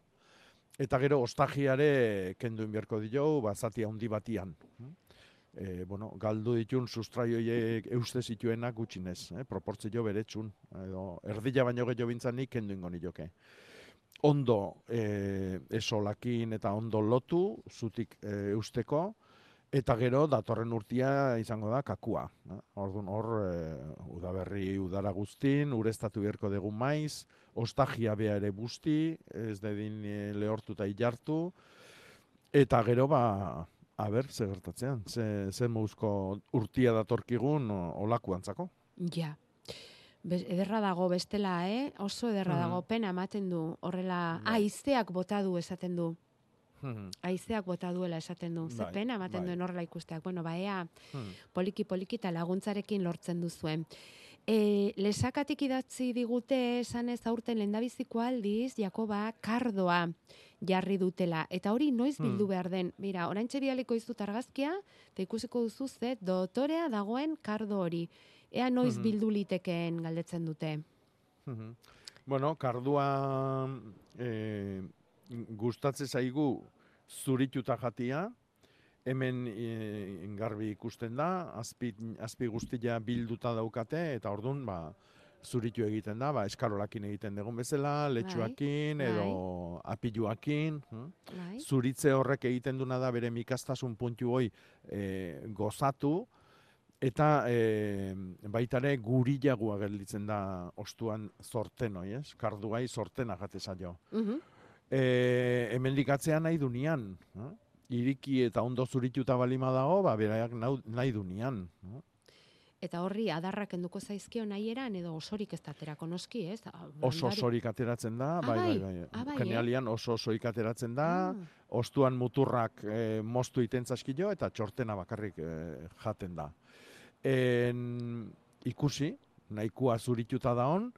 eta gero ostagiare kendu inbiarko dio, ba, zati handi batian. E, bueno, galdu ditun sustraioiek euste zituenak gutxinez, eh, proportzio beretsun, edo erdila baino gehiago bintzanik kendu ingo nioke. Ondo e, esolakin eta ondo lotu, zutik e, eusteko, eta gero datorren urtia izango da kakua. Eh? Orduan hor, e, udaberri udara guztin, ureztatu beharko dugu maiz, ostagia bea ere busti, ez dedin e, lehortu eta ilartu, eta gero ba, a ber, ze gertatzean, ze, ze mouzko urtia datorkigun olakuantzako. Ja. Be, ederra dago bestela, eh? Oso ederra Mhm. dago, pena ematen du. Horrela, Bai. aizeak bota du esaten du. Hmm. Aizeak bota duela esaten du. Ze Bai, pena ematen bai. duen horrela ikusteak. Bueno, ba, ea, Hmm. poliki poliki eta laguntzarekin lortzen duzuen. E, lesakatik idatzi digute esan ez aurten lendabiziko aldiz, Jakoba, kardoa jarri dutela. Eta hori noiz Hmm. bildu behar den. Mira, orain txerialiko izut argazkia, eta ikusiko duzu ze, dotorea dagoen kardo hori. Ea noiz Mhm. bildu litekeen galdetzen dute. Mhm. Bueno, kardua e, gustatzen zaigu zurituta jatia, hemen e, garbi ikusten da, azpi, azpi guztia bilduta daukate, eta ordun ba, zuritu egiten da, ba, eskarolakin egiten dugun bezala, letxuakin, bai. edo apiluakin. hm? Bai? Zuritze horrek egiten duna da bere mikastasun puntu hoi e, gozatu, eta e, baitare gurilagoa gelditzen da ostuan zorten hoi, ez? Karduai zortena jate zaio. Mhm. E, hemendik atzean nahi dunian, eh? iriki eta ondo zurituta balima dago, ba, beraiak nahi dunian. eh? Eta horri adarrak enduko zaizkio nahi edo osorik ez daterako noski, ez? Oso osorik ateratzen da, bai, bai, bai. eh? Genialian oso osorik ateratzen da, Ah. ostuan muturrak e, moztu iten zaskio eta txortena bakarrik e, jaten da. En, ikusi, nahikoa zurituta da on,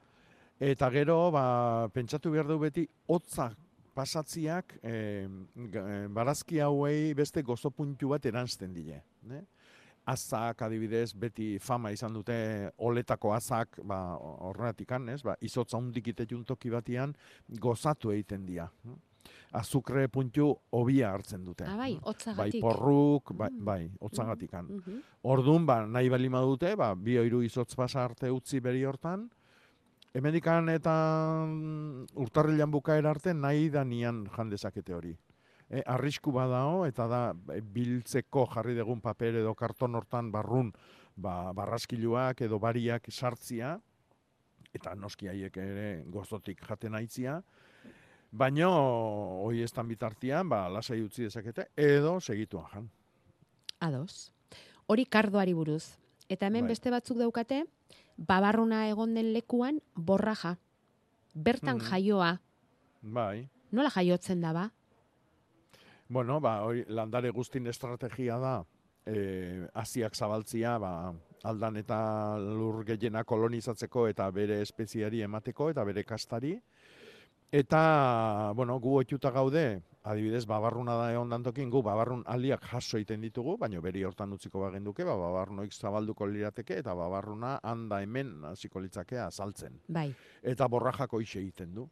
eta gero, ba, pentsatu behar du beti, hotza pasatziak e, barazki hauei beste gozo puntu bat eranzten dile. Ne? Azak adibidez beti fama izan dute oletako azak ba horretik ez ba izotza hundik itetun toki batian gozatu egiten dira azukre puntu hobia hartzen dute Ah, bai, hotzagatik. bai porruk bai Mm. bai hotzagatikan Mhm. Ordun ba nahi bali dute ba bi hiru izotz pasa arte utzi beri hortan Hemendikan eta mm, urtarrilan bukaera arte nahi da nian jan dezakete hori. E, arrisku badao eta da e, biltzeko jarri dugun paper edo karton hortan barrun ba, barraskiluak edo bariak sartzia eta noski haiek ere gozotik jaten aitzia. Baino hoi estan bitartian ba lasai utzi dezakete edo segituan jan. Ados. Hori kardoari buruz. Eta hemen Bai. beste batzuk daukate, babarruna egon den lekuan borraja. Bertan Mhm. jaioa. Bai. Nola jaiotzen da ba? Bueno, ba, hori landare guztin estrategia da, e, asiak zabaltzia, ba, aldan eta lur gehiena kolonizatzeko eta bere espeziari emateko eta bere kastari. Eta, bueno, gu oituta gaude, adibidez, babarruna da egon dantokin, gu babarrun aldiak jaso egiten ditugu, baina beri hortan utziko bagenduke, ba, babarrunoik zabalduko lirateke, eta babarruna handa hemen hasiko litzake azaltzen. Bai. Eta borrajako ixe egiten du.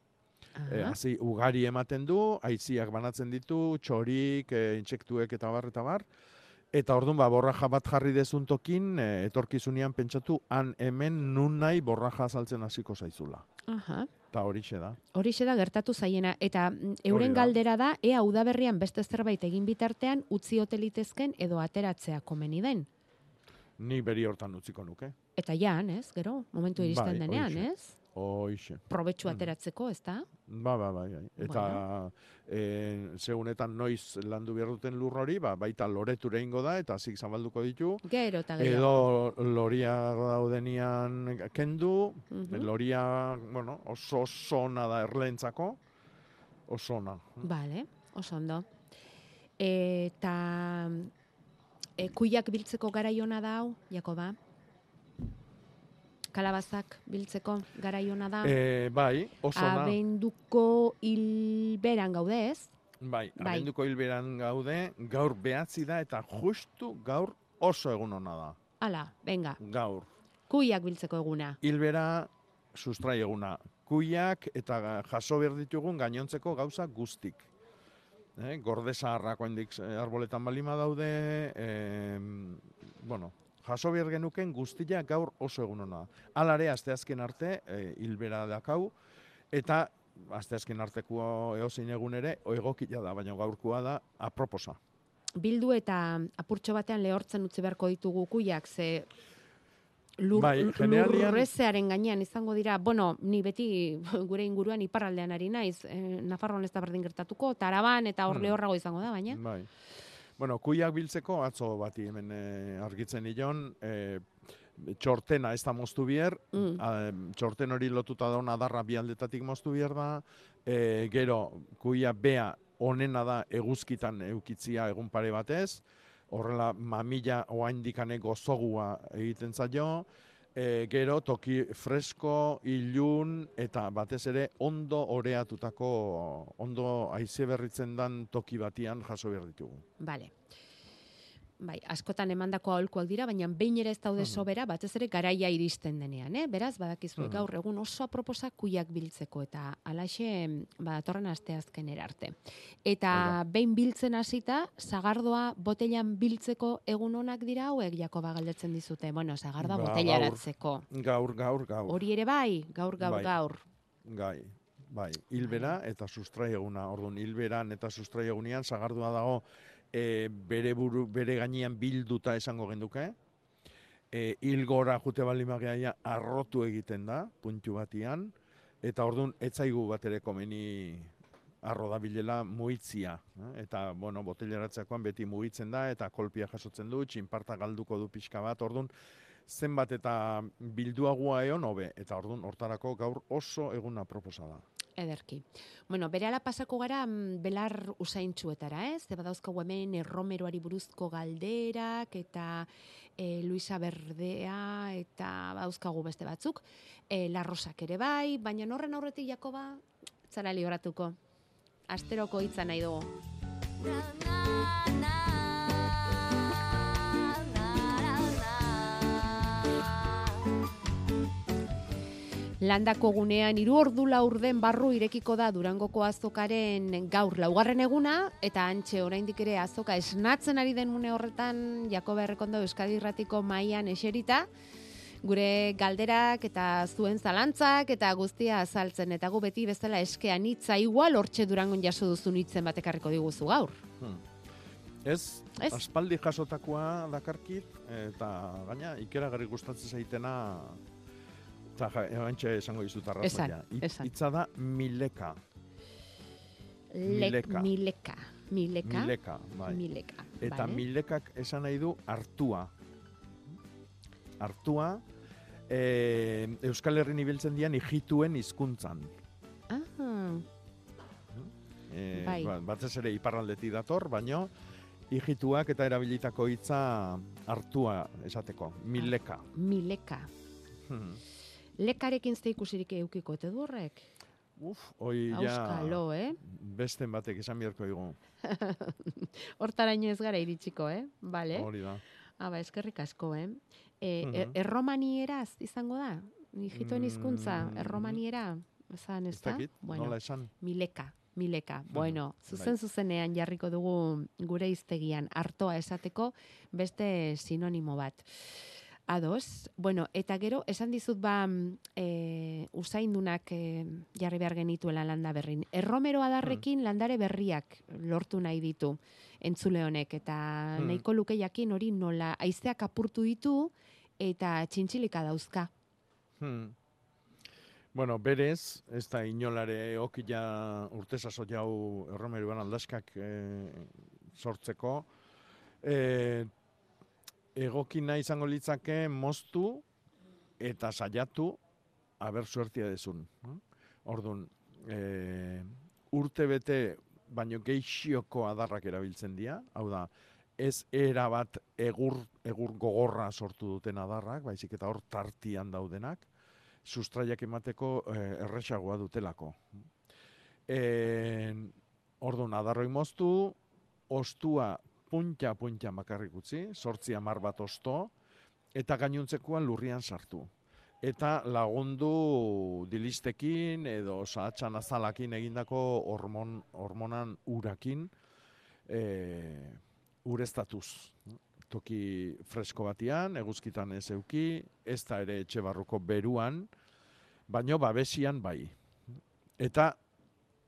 E, Aha. hazi, ugari ematen du, aiziak banatzen ditu, txorik, e, intsektuek eta bar, eta bar. Eta orduan, ba, borraja bat jarri dezuntokin, e, etorkizunean pentsatu, han hemen nun nahi borraja azaltzen hasiko zaizula. Aha. Eta horixe da. Horixe da gertatu zaiena. Eta mm, euren da. galdera da, ea udaberrian beste zerbait egin bitartean, utzi hotelitezken edo ateratzea komeni den. Ni beri hortan utziko nuke. Eta jan, ez, gero, momentu iristen Bai, denean, ez? Hoixe. Probetxu Mm. ateratzeko, ez da? Ba, ba, bai, bai. Eta e, zeunetan noiz landu behar duten lur hori, ba, baita loreture ingo da, eta zik zabalduko ditu. Gero eta gero. Edo loria daudenian kendu, Mhm. loria, bueno, oso oso ona da erlentzako, oso ona. Bale, oso ondo. Eta e, kuiak biltzeko garaiona da hau, Jakoba? Kalabazak biltzeko garaiona da? E, bai, oso ona. Abenduko hilberan gaude, ez? Bai, bai. abenduko hilberan gaude, gaur behatzi da, eta justu gaur oso egun ona da. Hala, venga, Gaur. kuiak biltzeko eguna. Hilbera sustrai eguna. Kuiak eta jaso behar ditugun gainontzeko gauza guztik. eh, gorde zaharrak oindik eh, arboletan balima daude, eh, bueno, jaso behar genuken guztia gaur oso egun hona. Alare, asteazken arte, eh, hilbera dakau, eta asteazken arteko eozein egun ere, egokila da, baina gaurkoa da, aproposa. Bildu eta apurtxo batean lehortzen utzi beharko ditugu kuiak, ze lur, Bai, generalian- lurrezearen gainean izango dira, bueno, ni beti gure inguruan iparraldean ari naiz, eh, Nafarroan ez da berdin gertatuko, Taraban eta hor Hmm. lehorrago izango da, baina. Bai. Bueno, kuiak biltzeko atzo bati hemen eh, argitzen nion, eh, txortena ez da moztu bier, Mm. a, txorten hori lotuta dauna adarra bi aldetatik moztu bier da, eh, gero kuia bea onena da eguzkitan eukitzia egun pare batez, horrela mamila oaindikane gozogua egiten zaio, e, gero toki fresko, ilun eta batez ere ondo oreatutako, ondo aize berritzen dan toki batian jaso behar ditugu. Bale. Bai, askotan emandako aholkuak dira, baina behin ere ez daude Mhm. sobera, batez ere garaia iristen denean, eh? Beraz, badakizu Mhm. gaur egun oso aproposa kuiak biltzeko eta alaxe badatorren asteazkenera arte. Eta behin biltzen hasita, sagardoa botellan biltzeko egun onak dira hauek Jakoba galdetzen dizute. Bueno, sagardoa Ba, botellaratzeko. Gaur, gaur, gaur. Hori ere bai, gaur gaur Bai. gaur. Gai, bai, hilbera eta sustrai eguna. Orduan, hilberan eta sustrai egunean sagardua dago e, bere buru, bere gainean bilduta esango genduke. E, hilgora jute balimageaia arrotu egiten da, puntu batian, eta orduan, etzaigu bat ere komeni arro da bilela muitzia. eh? Eta, bueno, botelleratzeakoan beti mugitzen da, eta kolpia jasotzen du, txinparta galduko du pixka bat, orduan, zenbat eta bilduagua eon hobe, eta orduan, hortarako gaur oso eguna proposa da. Ederki. Bueno, berehala pasako gara mm, belar usaintxuetara, ez? Ze badauzkagu hemen erromeroari buruzko galderak eta e, Luisa Berdea eta badauzkagu beste batzuk. E, Larrosak ere bai, baina horren aurretik Jakoba zara libratuko. Asteroko hitza nahi dugu. Landako gunean hiru ordu laurden barru irekiko da Durangoko azokaren gaur laugarren eguna eta antxe oraindik ere azoka esnatzen ari den une horretan Jakoba Errekondo Euskadi Irratiko mailan eserita gure galderak eta zuen zalantzak eta guztia azaltzen eta gu beti bezala eskean hitza igual hortxe Durangon jaso duzun hitzen batekarriko diguzu gaur. Hmm. Ez, Ez? aspaldi jasotakoa dakarkit, eta gaina ikeragarri gustatzen zaitena eta ja, ebantxe esango dizut arrazoia. Hitza da mileka. Lek, Mileka. mileka. Mileka. Mileka, bai. Mileka. Eta vale. milekak esan nahi du hartua. Hartua, e, Euskal Herrin ibiltzen dian ijituen hizkuntzan. Ah, E, Bai. ba, batez ere iparraldetik dator, baino ijituak eta erabilitako hitza hartua esateko, mileka. mileka. Hmm. Lekarekin ze ikusirik eukiko ote du horrek? Uf, hoi ja eh? besten batek esan beharko digu. Hortaraino ez gara iritsiko, eh? Bale. Hori da. Ah, ba, eskerrik asko, eh? E, Mhm. e- erromanieraz izango da? Nijitoen hizkuntza, Mm. erromaniera? Esan, ez da? Bueno, nola esan? mileka, mileka. Bueno, zuzen bai. zuzenean jarriko dugu gure iztegian hartoa esateko beste sinonimo bat. Ados, bueno, eta gero, esan dizut ba, mm, e, usaindunak e, jarri behar genituela landa berrin. Erromero adarrekin landare berriak lortu nahi ditu entzule honek, eta Hmm. nahiko luke jakin hori nola aizeak apurtu ditu eta txintxilika dauzka. Hmm. Bueno, berez, ez da inolare okila urte saso jau erromeruan aldaskak e, sortzeko. E, egokina izango litzake moztu eta saiatu aber suertia dezun. Orduan, e, urte bete baino geixioko adarrak erabiltzen dira, hau da, ez era bat egur, egur gogorra sortu duten adarrak, baizik eta hor tartian daudenak, sustraiak emateko eh, erresagoa dutelako. E, orduan, adarroi moztu, ostua punta makarrik utzi, sortzi hamar bat osto, eta gainuntzekoan lurrian sartu. eta lagundu dilistekin edo sahatxan azalakin egindako hormon, hormonan urakin e, ureztatuz. Toki fresko batian, eguzkitan ez euki, ez da ere etxe barruko beruan, baino babesian bai. Eta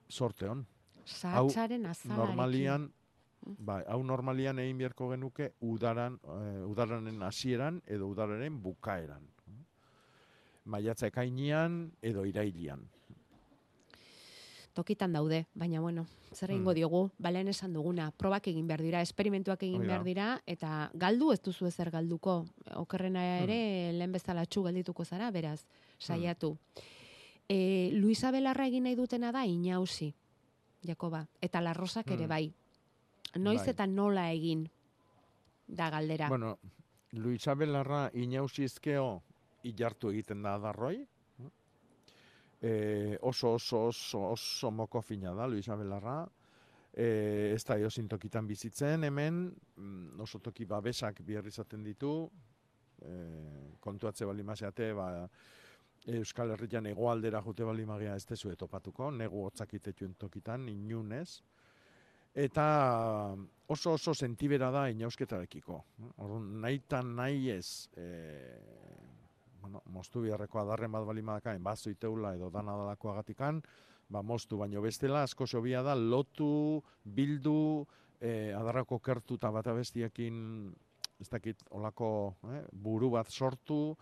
sorte hon. Sahatzaren azalarekin. Normalian, bai, hau normalian egin beharko genuke udaran, e, udaranen hasieran edo udararen bukaeran. Maiatza ekainian edo irailian. tokitan daude, baina bueno, zer egingo Mm. diogu, balen esan duguna, probak egin behar dira, esperimentuak egin da. behar dira, eta galdu ez duzu ezer galduko, okerrena ere lehen bezala txu geldituko zara, beraz, saiatu. E, Luisa Belarra egin nahi dutena da inausi, Jakoba, eta larrosak ere Mm. bai. Noiz Bai. eta nola egin da galdera. Bueno, Luisa Belarra inausizkeo ilartu egiten da adarroi. E, oso, oso, oso, oso moko fina da Luisa Belarra. E, ez da eozin tokitan bizitzen, hemen mm, oso toki babesak bihar izaten ditu, e, kontuatze bali maseate, ba, Euskal Herrian egoaldera jute bali magia ez tezu topatuko, negu hotzak itetuen tokitan, inunez. Eta oso oso sentibera da inausketarekiko. Orduan, nahi eta nahi ez, e, bueno, moztu biharreko adarren bat bali madakaen, bazo iteula edo dana dalako agatikan, ba, moztu baino bestela, asko sobia da, lotu, bildu, e, adarrako kertu eta bat abestiekin, ez dakit, olako eh, buru bat sortu,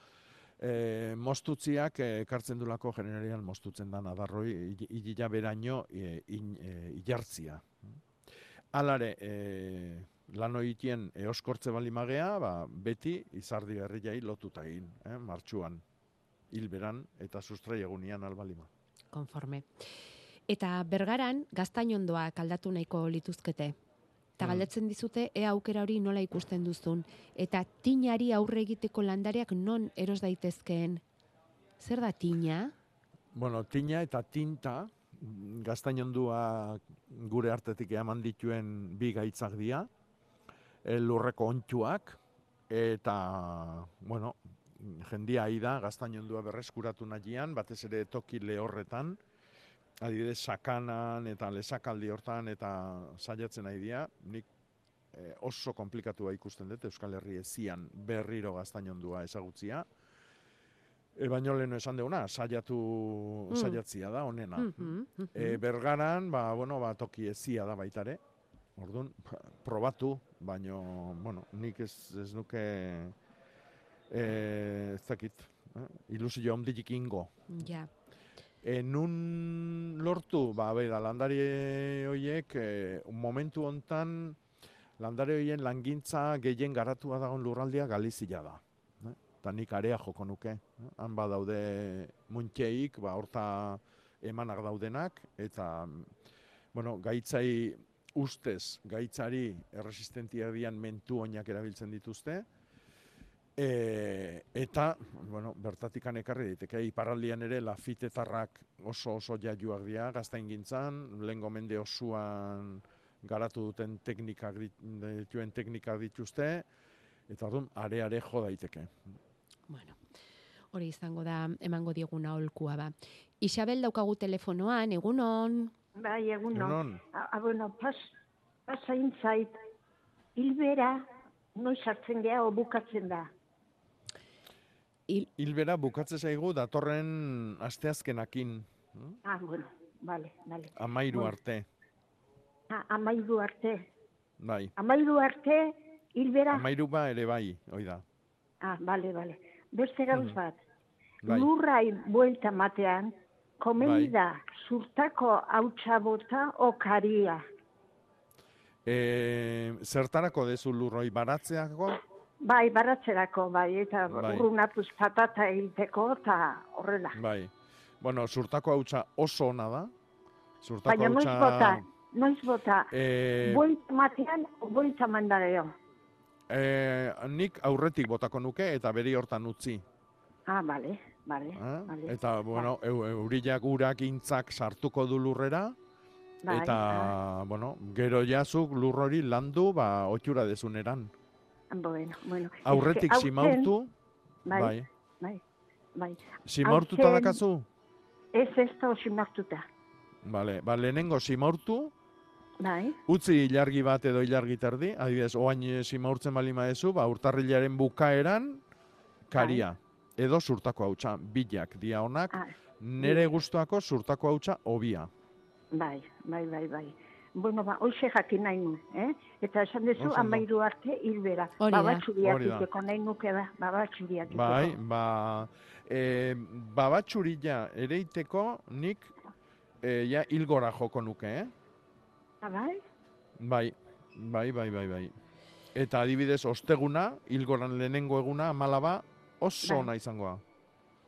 e, mostutziak e, ekartzen dulako generalian mostutzen dan adarroi, hilila beraino e, in, e, ilartzia. Alare, e, lan hoitien eoskortze bali magea, ba, beti izardi herriai lotuta egin, eh, martxuan, hilberan eta sustrai egunian albalima. konforme. Eta bergaran gaztainondoak aldatu nahiko lituzkete. Eta Mm. galdetzen dizute ea aukera hori nola ikusten duzun. Eta tinari aurre egiteko landareak non eros daitezkeen. Zer da tina? Bueno, tina eta tinta, gaztainondua gure artetik eman dituen bi gaitzak dira, lurreko ontsuak, eta, bueno, jendia ahi da, gaztainondua berreskuratu nahian, batez ere toki lehorretan, adibidez sakanan eta lesakaldi hortan eta saiatzen nahi dira, nik e, oso komplikatua ikusten dut Euskal Herri ezian berriro gaztainondua ezagutzia. E, baino lehenu esan deuna, saiatu, Mm. saiatzia da, onena. Mhm, mhm. E, bergaran, ba, bueno, ba, toki ezia da baitare. Orduan, probatu, baino, bueno, nik ez, ez nuke, e, ez dakit, eh? ilusio ondilik ingo. Ja. E, nun lortu, ba, bera, landari horiek, e, momentu hontan, landare horien langintza gehien garatua dagoen lurraldea Galizia da. Eta nik area joko nuke. Han badaude muntxeik, ba, horta emanak daudenak, eta, bueno, gaitzai ustez, gaitzari erresistentia dian mentu oinak erabiltzen dituzte, E, eta, bueno, bertatikan ekarri daiteke, iparraldian ere lafitetarrak oso oso jaiuak dira, gaztain gintzan, lehen gomende osuan garatu duten teknikak dit- dituen teknikak dituzte, eta orduan are-are jo daiteke. Bueno, hori izango da emango dieguna holkua ba. Isabel daukagu telefonoan, egunon. Bai, egun Egunon. A, a, bueno, pas, pasain zait, hilbera, noiz hartzen geha, o bukatzen da. Il... Hilbera bukatze zaigu datorren asteazkenakin, Ah, bueno, vale, vale. amairu Bueno. arte, Ah, amairu arte. bai. Amairu arte, hilbera. Amairu ba ere bai, hoi da. Ah, vale, vale. Beste gauz Mhm. bat. Bai. Lurrai buelta matean, komeni Bai. da, zurtako hautsa bota o karia. E, zertarako dezu lurroi baratzeako? Bai, baratzerako, bai, eta Bai. urrunatuz patata hilteko, eta horrela. Bai. Bueno, zurtako hautsa oso ona da. Zurtako Baina noiz hautsa... bota, noiz bota, Eh, buelta matean, buelta mandareo. Eh, nik aurretik botako nuke eta beri hortan utzi. Ah, bale, bale, Eh? bale. Eta, bueno, eu, eurilak urak intzak sartuko du lurrera, Bai, eta, bueno, gero jazuk lur hori landu, ba, otxura dezuneran. Bueno, bueno. Aurretik Eske, aurten- simautu, bai, bai. bai. bai. Hautzen- dakazu? Ez ez da osimartuta. Vale, ba, lehenengo simaurtu, Bai, utzi ilargi bat edo ilargi terdi, adibidez, oain eh, simaurtzen bali maezu, ba, urtarrilaren bukaeran, karia. Edo surtako hautsa, bilak, dia honak, Ah, nere gustuako surtako hautsa hobia. bai, bai, bai, bai. Bueno, ba, hoxe jakin nahi nu, eh? Eta esan dezu, amairu arte hilbera. Hori da. Babatxuriak iteko, nahi nuke da, babatxuriak iteko. Bai, ba, e, babatxurila ere iteko nik e, ja hilgora joko nuke, eh? Ah, bai? Bai, bai, bai, bai, bai. Eta adibidez, osteguna, hilgoran lehenengo eguna, malaba, oso Bai. ona izangoa.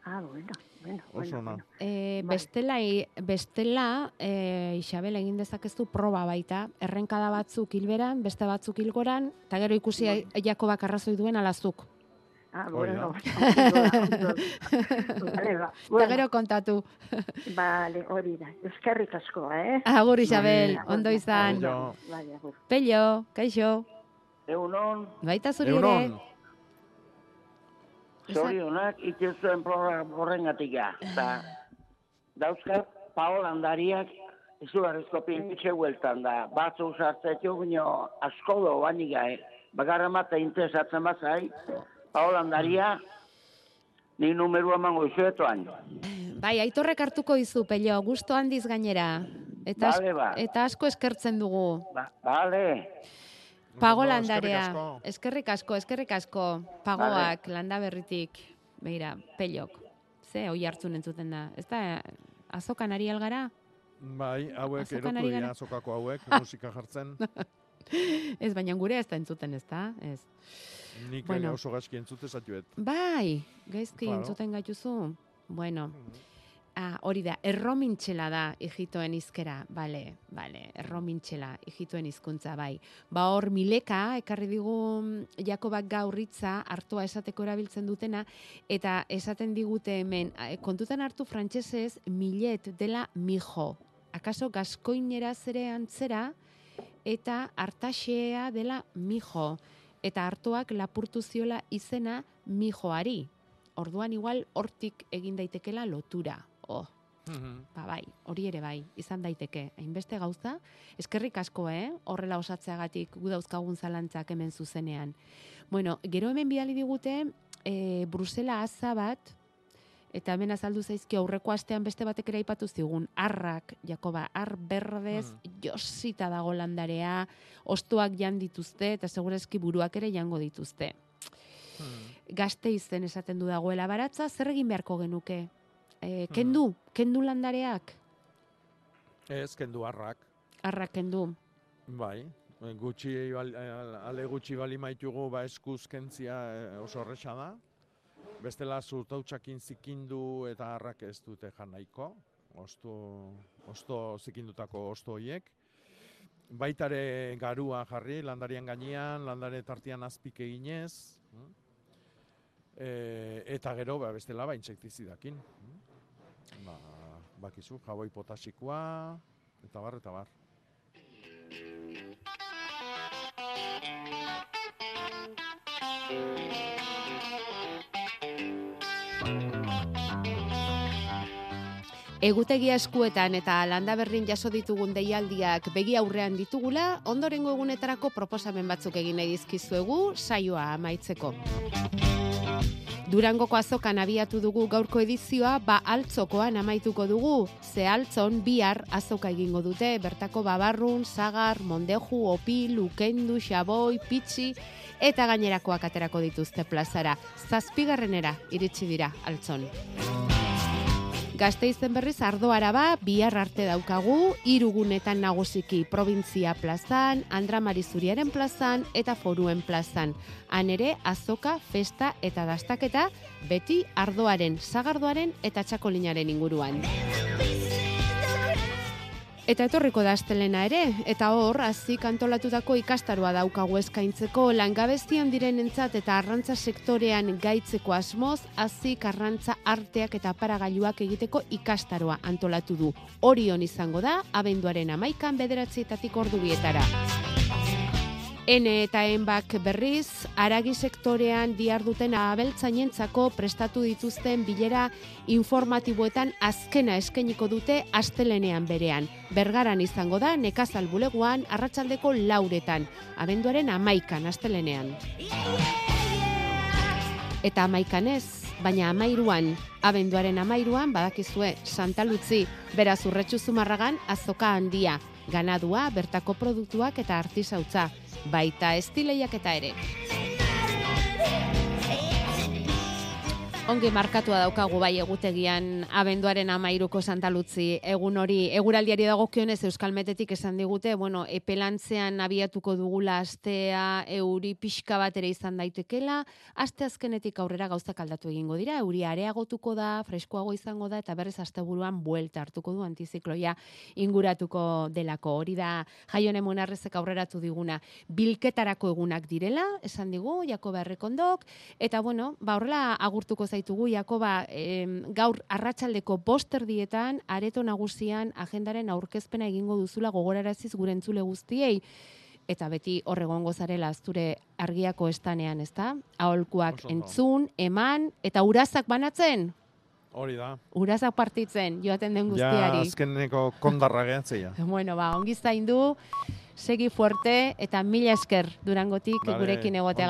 Ah, bueno, bueno, Oso bueno, ona. bueno. E, bestela, bestela e, Isabel egin dezakezu proba baita. Errenkada batzuk hilberan, beste batzuk hilgoran, eta gero ikusi Bai. Jakobak arrazoi duen alazuk. Ah, bueno, da. da, da. Vale, ba. Eta gero kontatu. Vale, hori da. Eskerrik asko, eh? Agur Isabel, Bai. ondo izan. Pello, kaixo, Egunon, baita zuri ere. Zorionak itxezuen program horrengatik ga. Eta dauzkat, paolandariak izugarrizko pinitxe hueltan da. Batzu sartzetio gino asko do banik gai. Bagarra mata interesatzen bazai, paolandaria ni numeru emango izuetoan. Bai, aitorrek hartuko dizu, Pello, gusto handiz gainera. Eta, Bale, ba. eta asko eskertzen dugu. Ba, bale, Pago Ondo, landarea. eskerrik asko. Eskerrik asko. Pagoak, landa berritik. Beira, pelok. Ze, oi hartzun entzuten da. Ez da, azokan ari algara? bai, hauek Azokan erotu dira azokako hauek, musika jartzen. Ez, baina gure ez da entzuten, ez da? Ez. Nik Bueno. oso gaizki entzute zatuet. Bai, gaizki Claro. entzuten gaituzu. Bueno, ah, hori da, erromintxela da hijitoen izkera, bale, bale, erromintxela hijitoen hizkuntza bai. Ba hor mileka, ekarri digu mm, Jakobak gaurritza, hartua esateko erabiltzen dutena, eta esaten digute hemen, eh, kontutan hartu frantsesez milet dela mijo. Akaso gaskoineraz ere antzera, eta hartaxea dela mijo. Eta hartuak lapurtu ziola izena mijoari. Orduan igual hortik egin daitekela lotura. Oh, ba bai, hori ere bai, izan daiteke. Hainbeste gauza, eskerrik asko, eh? Horrela osatzeagatik gu dauzkagun zalantzak hemen zuzenean. Bueno, gero hemen bidali digute, e, Brusela aza bat, eta hemen azaldu zaizki aurreko astean beste batek ere aipatu zigun, arrak, Jakoba, ar berdez, josita dago landarea, ostoak jan dituzte, eta segurazki buruak ere jango dituzte. Gazte izen esaten du dagoela baratza, zer egin beharko genuke? E, kendu, kendu landareak, Ez, kendu harrak. arrak kendu. Bai, gutxi, ale gutxi bali maitugu ba eskuz kentzia eh, oso horresa da. Bestela zurtautxakin zikindu eta harrak ez dute jan nahiko. Osto, osto zikindutako osto hoiek. Baitare garua jarri, landarian gainean, landare tartian azpik eginez. mm? E, eta gero, ba, bestela, ba, insektizidakin. mm? Ba, bakizu, jaboi potasikoa, eta bar, eta bar. Egutegia eskuetan eta landa berrin jaso ditugun deialdiak begi aurrean ditugula, ondorengo egunetarako proposamen batzuk egin nahi dizkizuegu saioa amaitzeko. Durangoko azokan abiatu dugu gaurko edizioa, ba altzokoan amaituko dugu. Ze altzon bihar azoka egingo dute, bertako babarrun, sagar, mondeju, opil, ukendu, xaboi, pitxi, eta gainerakoak aterako dituzte plazara. Zazpigarrenera iritsi dira altzon. Gazteizen berriz ardo araba, bihar arte daukagu, irugunetan nagusiki provintzia plazan, Andra Marizuriaren plazan eta Foruen plazan. Han ere azoka, festa eta dastaketa beti ardoaren, sagardoaren eta txakolinaren inguruan. Eta etorriko da astelena ere, eta hor, hazik antolatutako ikastaroa daukagu eskaintzeko langabestian direnentzat eta arrantza sektorean gaitzeko asmoz, hazik arrantza arteak eta paragailuak egiteko ikastaroa antolatu du. Orion izango da, abenduaren amaikan bederatzietatik ordu bietara. Ene eta enbak berriz, aragi sektorean diarduten abeltzainentzako prestatu dituzten bilera informatiboetan azkena eskainiko dute astelenean berean. Bergaran izango da nekazal buleguan arratsaldeko lauretan, abenduaren amaikan astelenean. Eta amaikan ez, baina amairuan, abenduaren amairuan, badakizue, Santa Lutzi, beraz urretxu zumarragan, azoka handia, ganadua, bertako produktuak eta artisautza, baita estileiak eta ere. Ongi markatua daukagu bai egutegian abenduaren amairuko Santa Lutzi egun hori eguraldiari dagokionez Euskal Metetik esan digute, bueno, epelantzean abiatuko dugula astea euri pixka bat ere izan daitekela, aste azkenetik aurrera gauzak aldatu egingo dira, euri areagotuko da, freskoago izango da eta berriz asteburuan buelta hartuko du antizikloia inguratuko delako. Hori da Jaione Monarrezek aurreratu diguna. Bilketarako egunak direla, esan digu Jakoba Errekondok eta bueno, ba horrela agurtuko zaitugu Jakoba em, gaur arratsaldeko bosterdietan areto nagusian agendaren aurkezpena egingo duzula gogoraraziz gure entzule guztiei eta beti horregongo zarela zure argiako estanean, ezta? Aholkuak Oso entzun, eman eta urazak banatzen, Hori da. urazak partitzen joaten den Ja, guztiari. azkeneko kondarra gehatzea. Bueno, ba, ongi zaindu, segi fuerte eta mila esker durangotik Vale, gurekin egotea.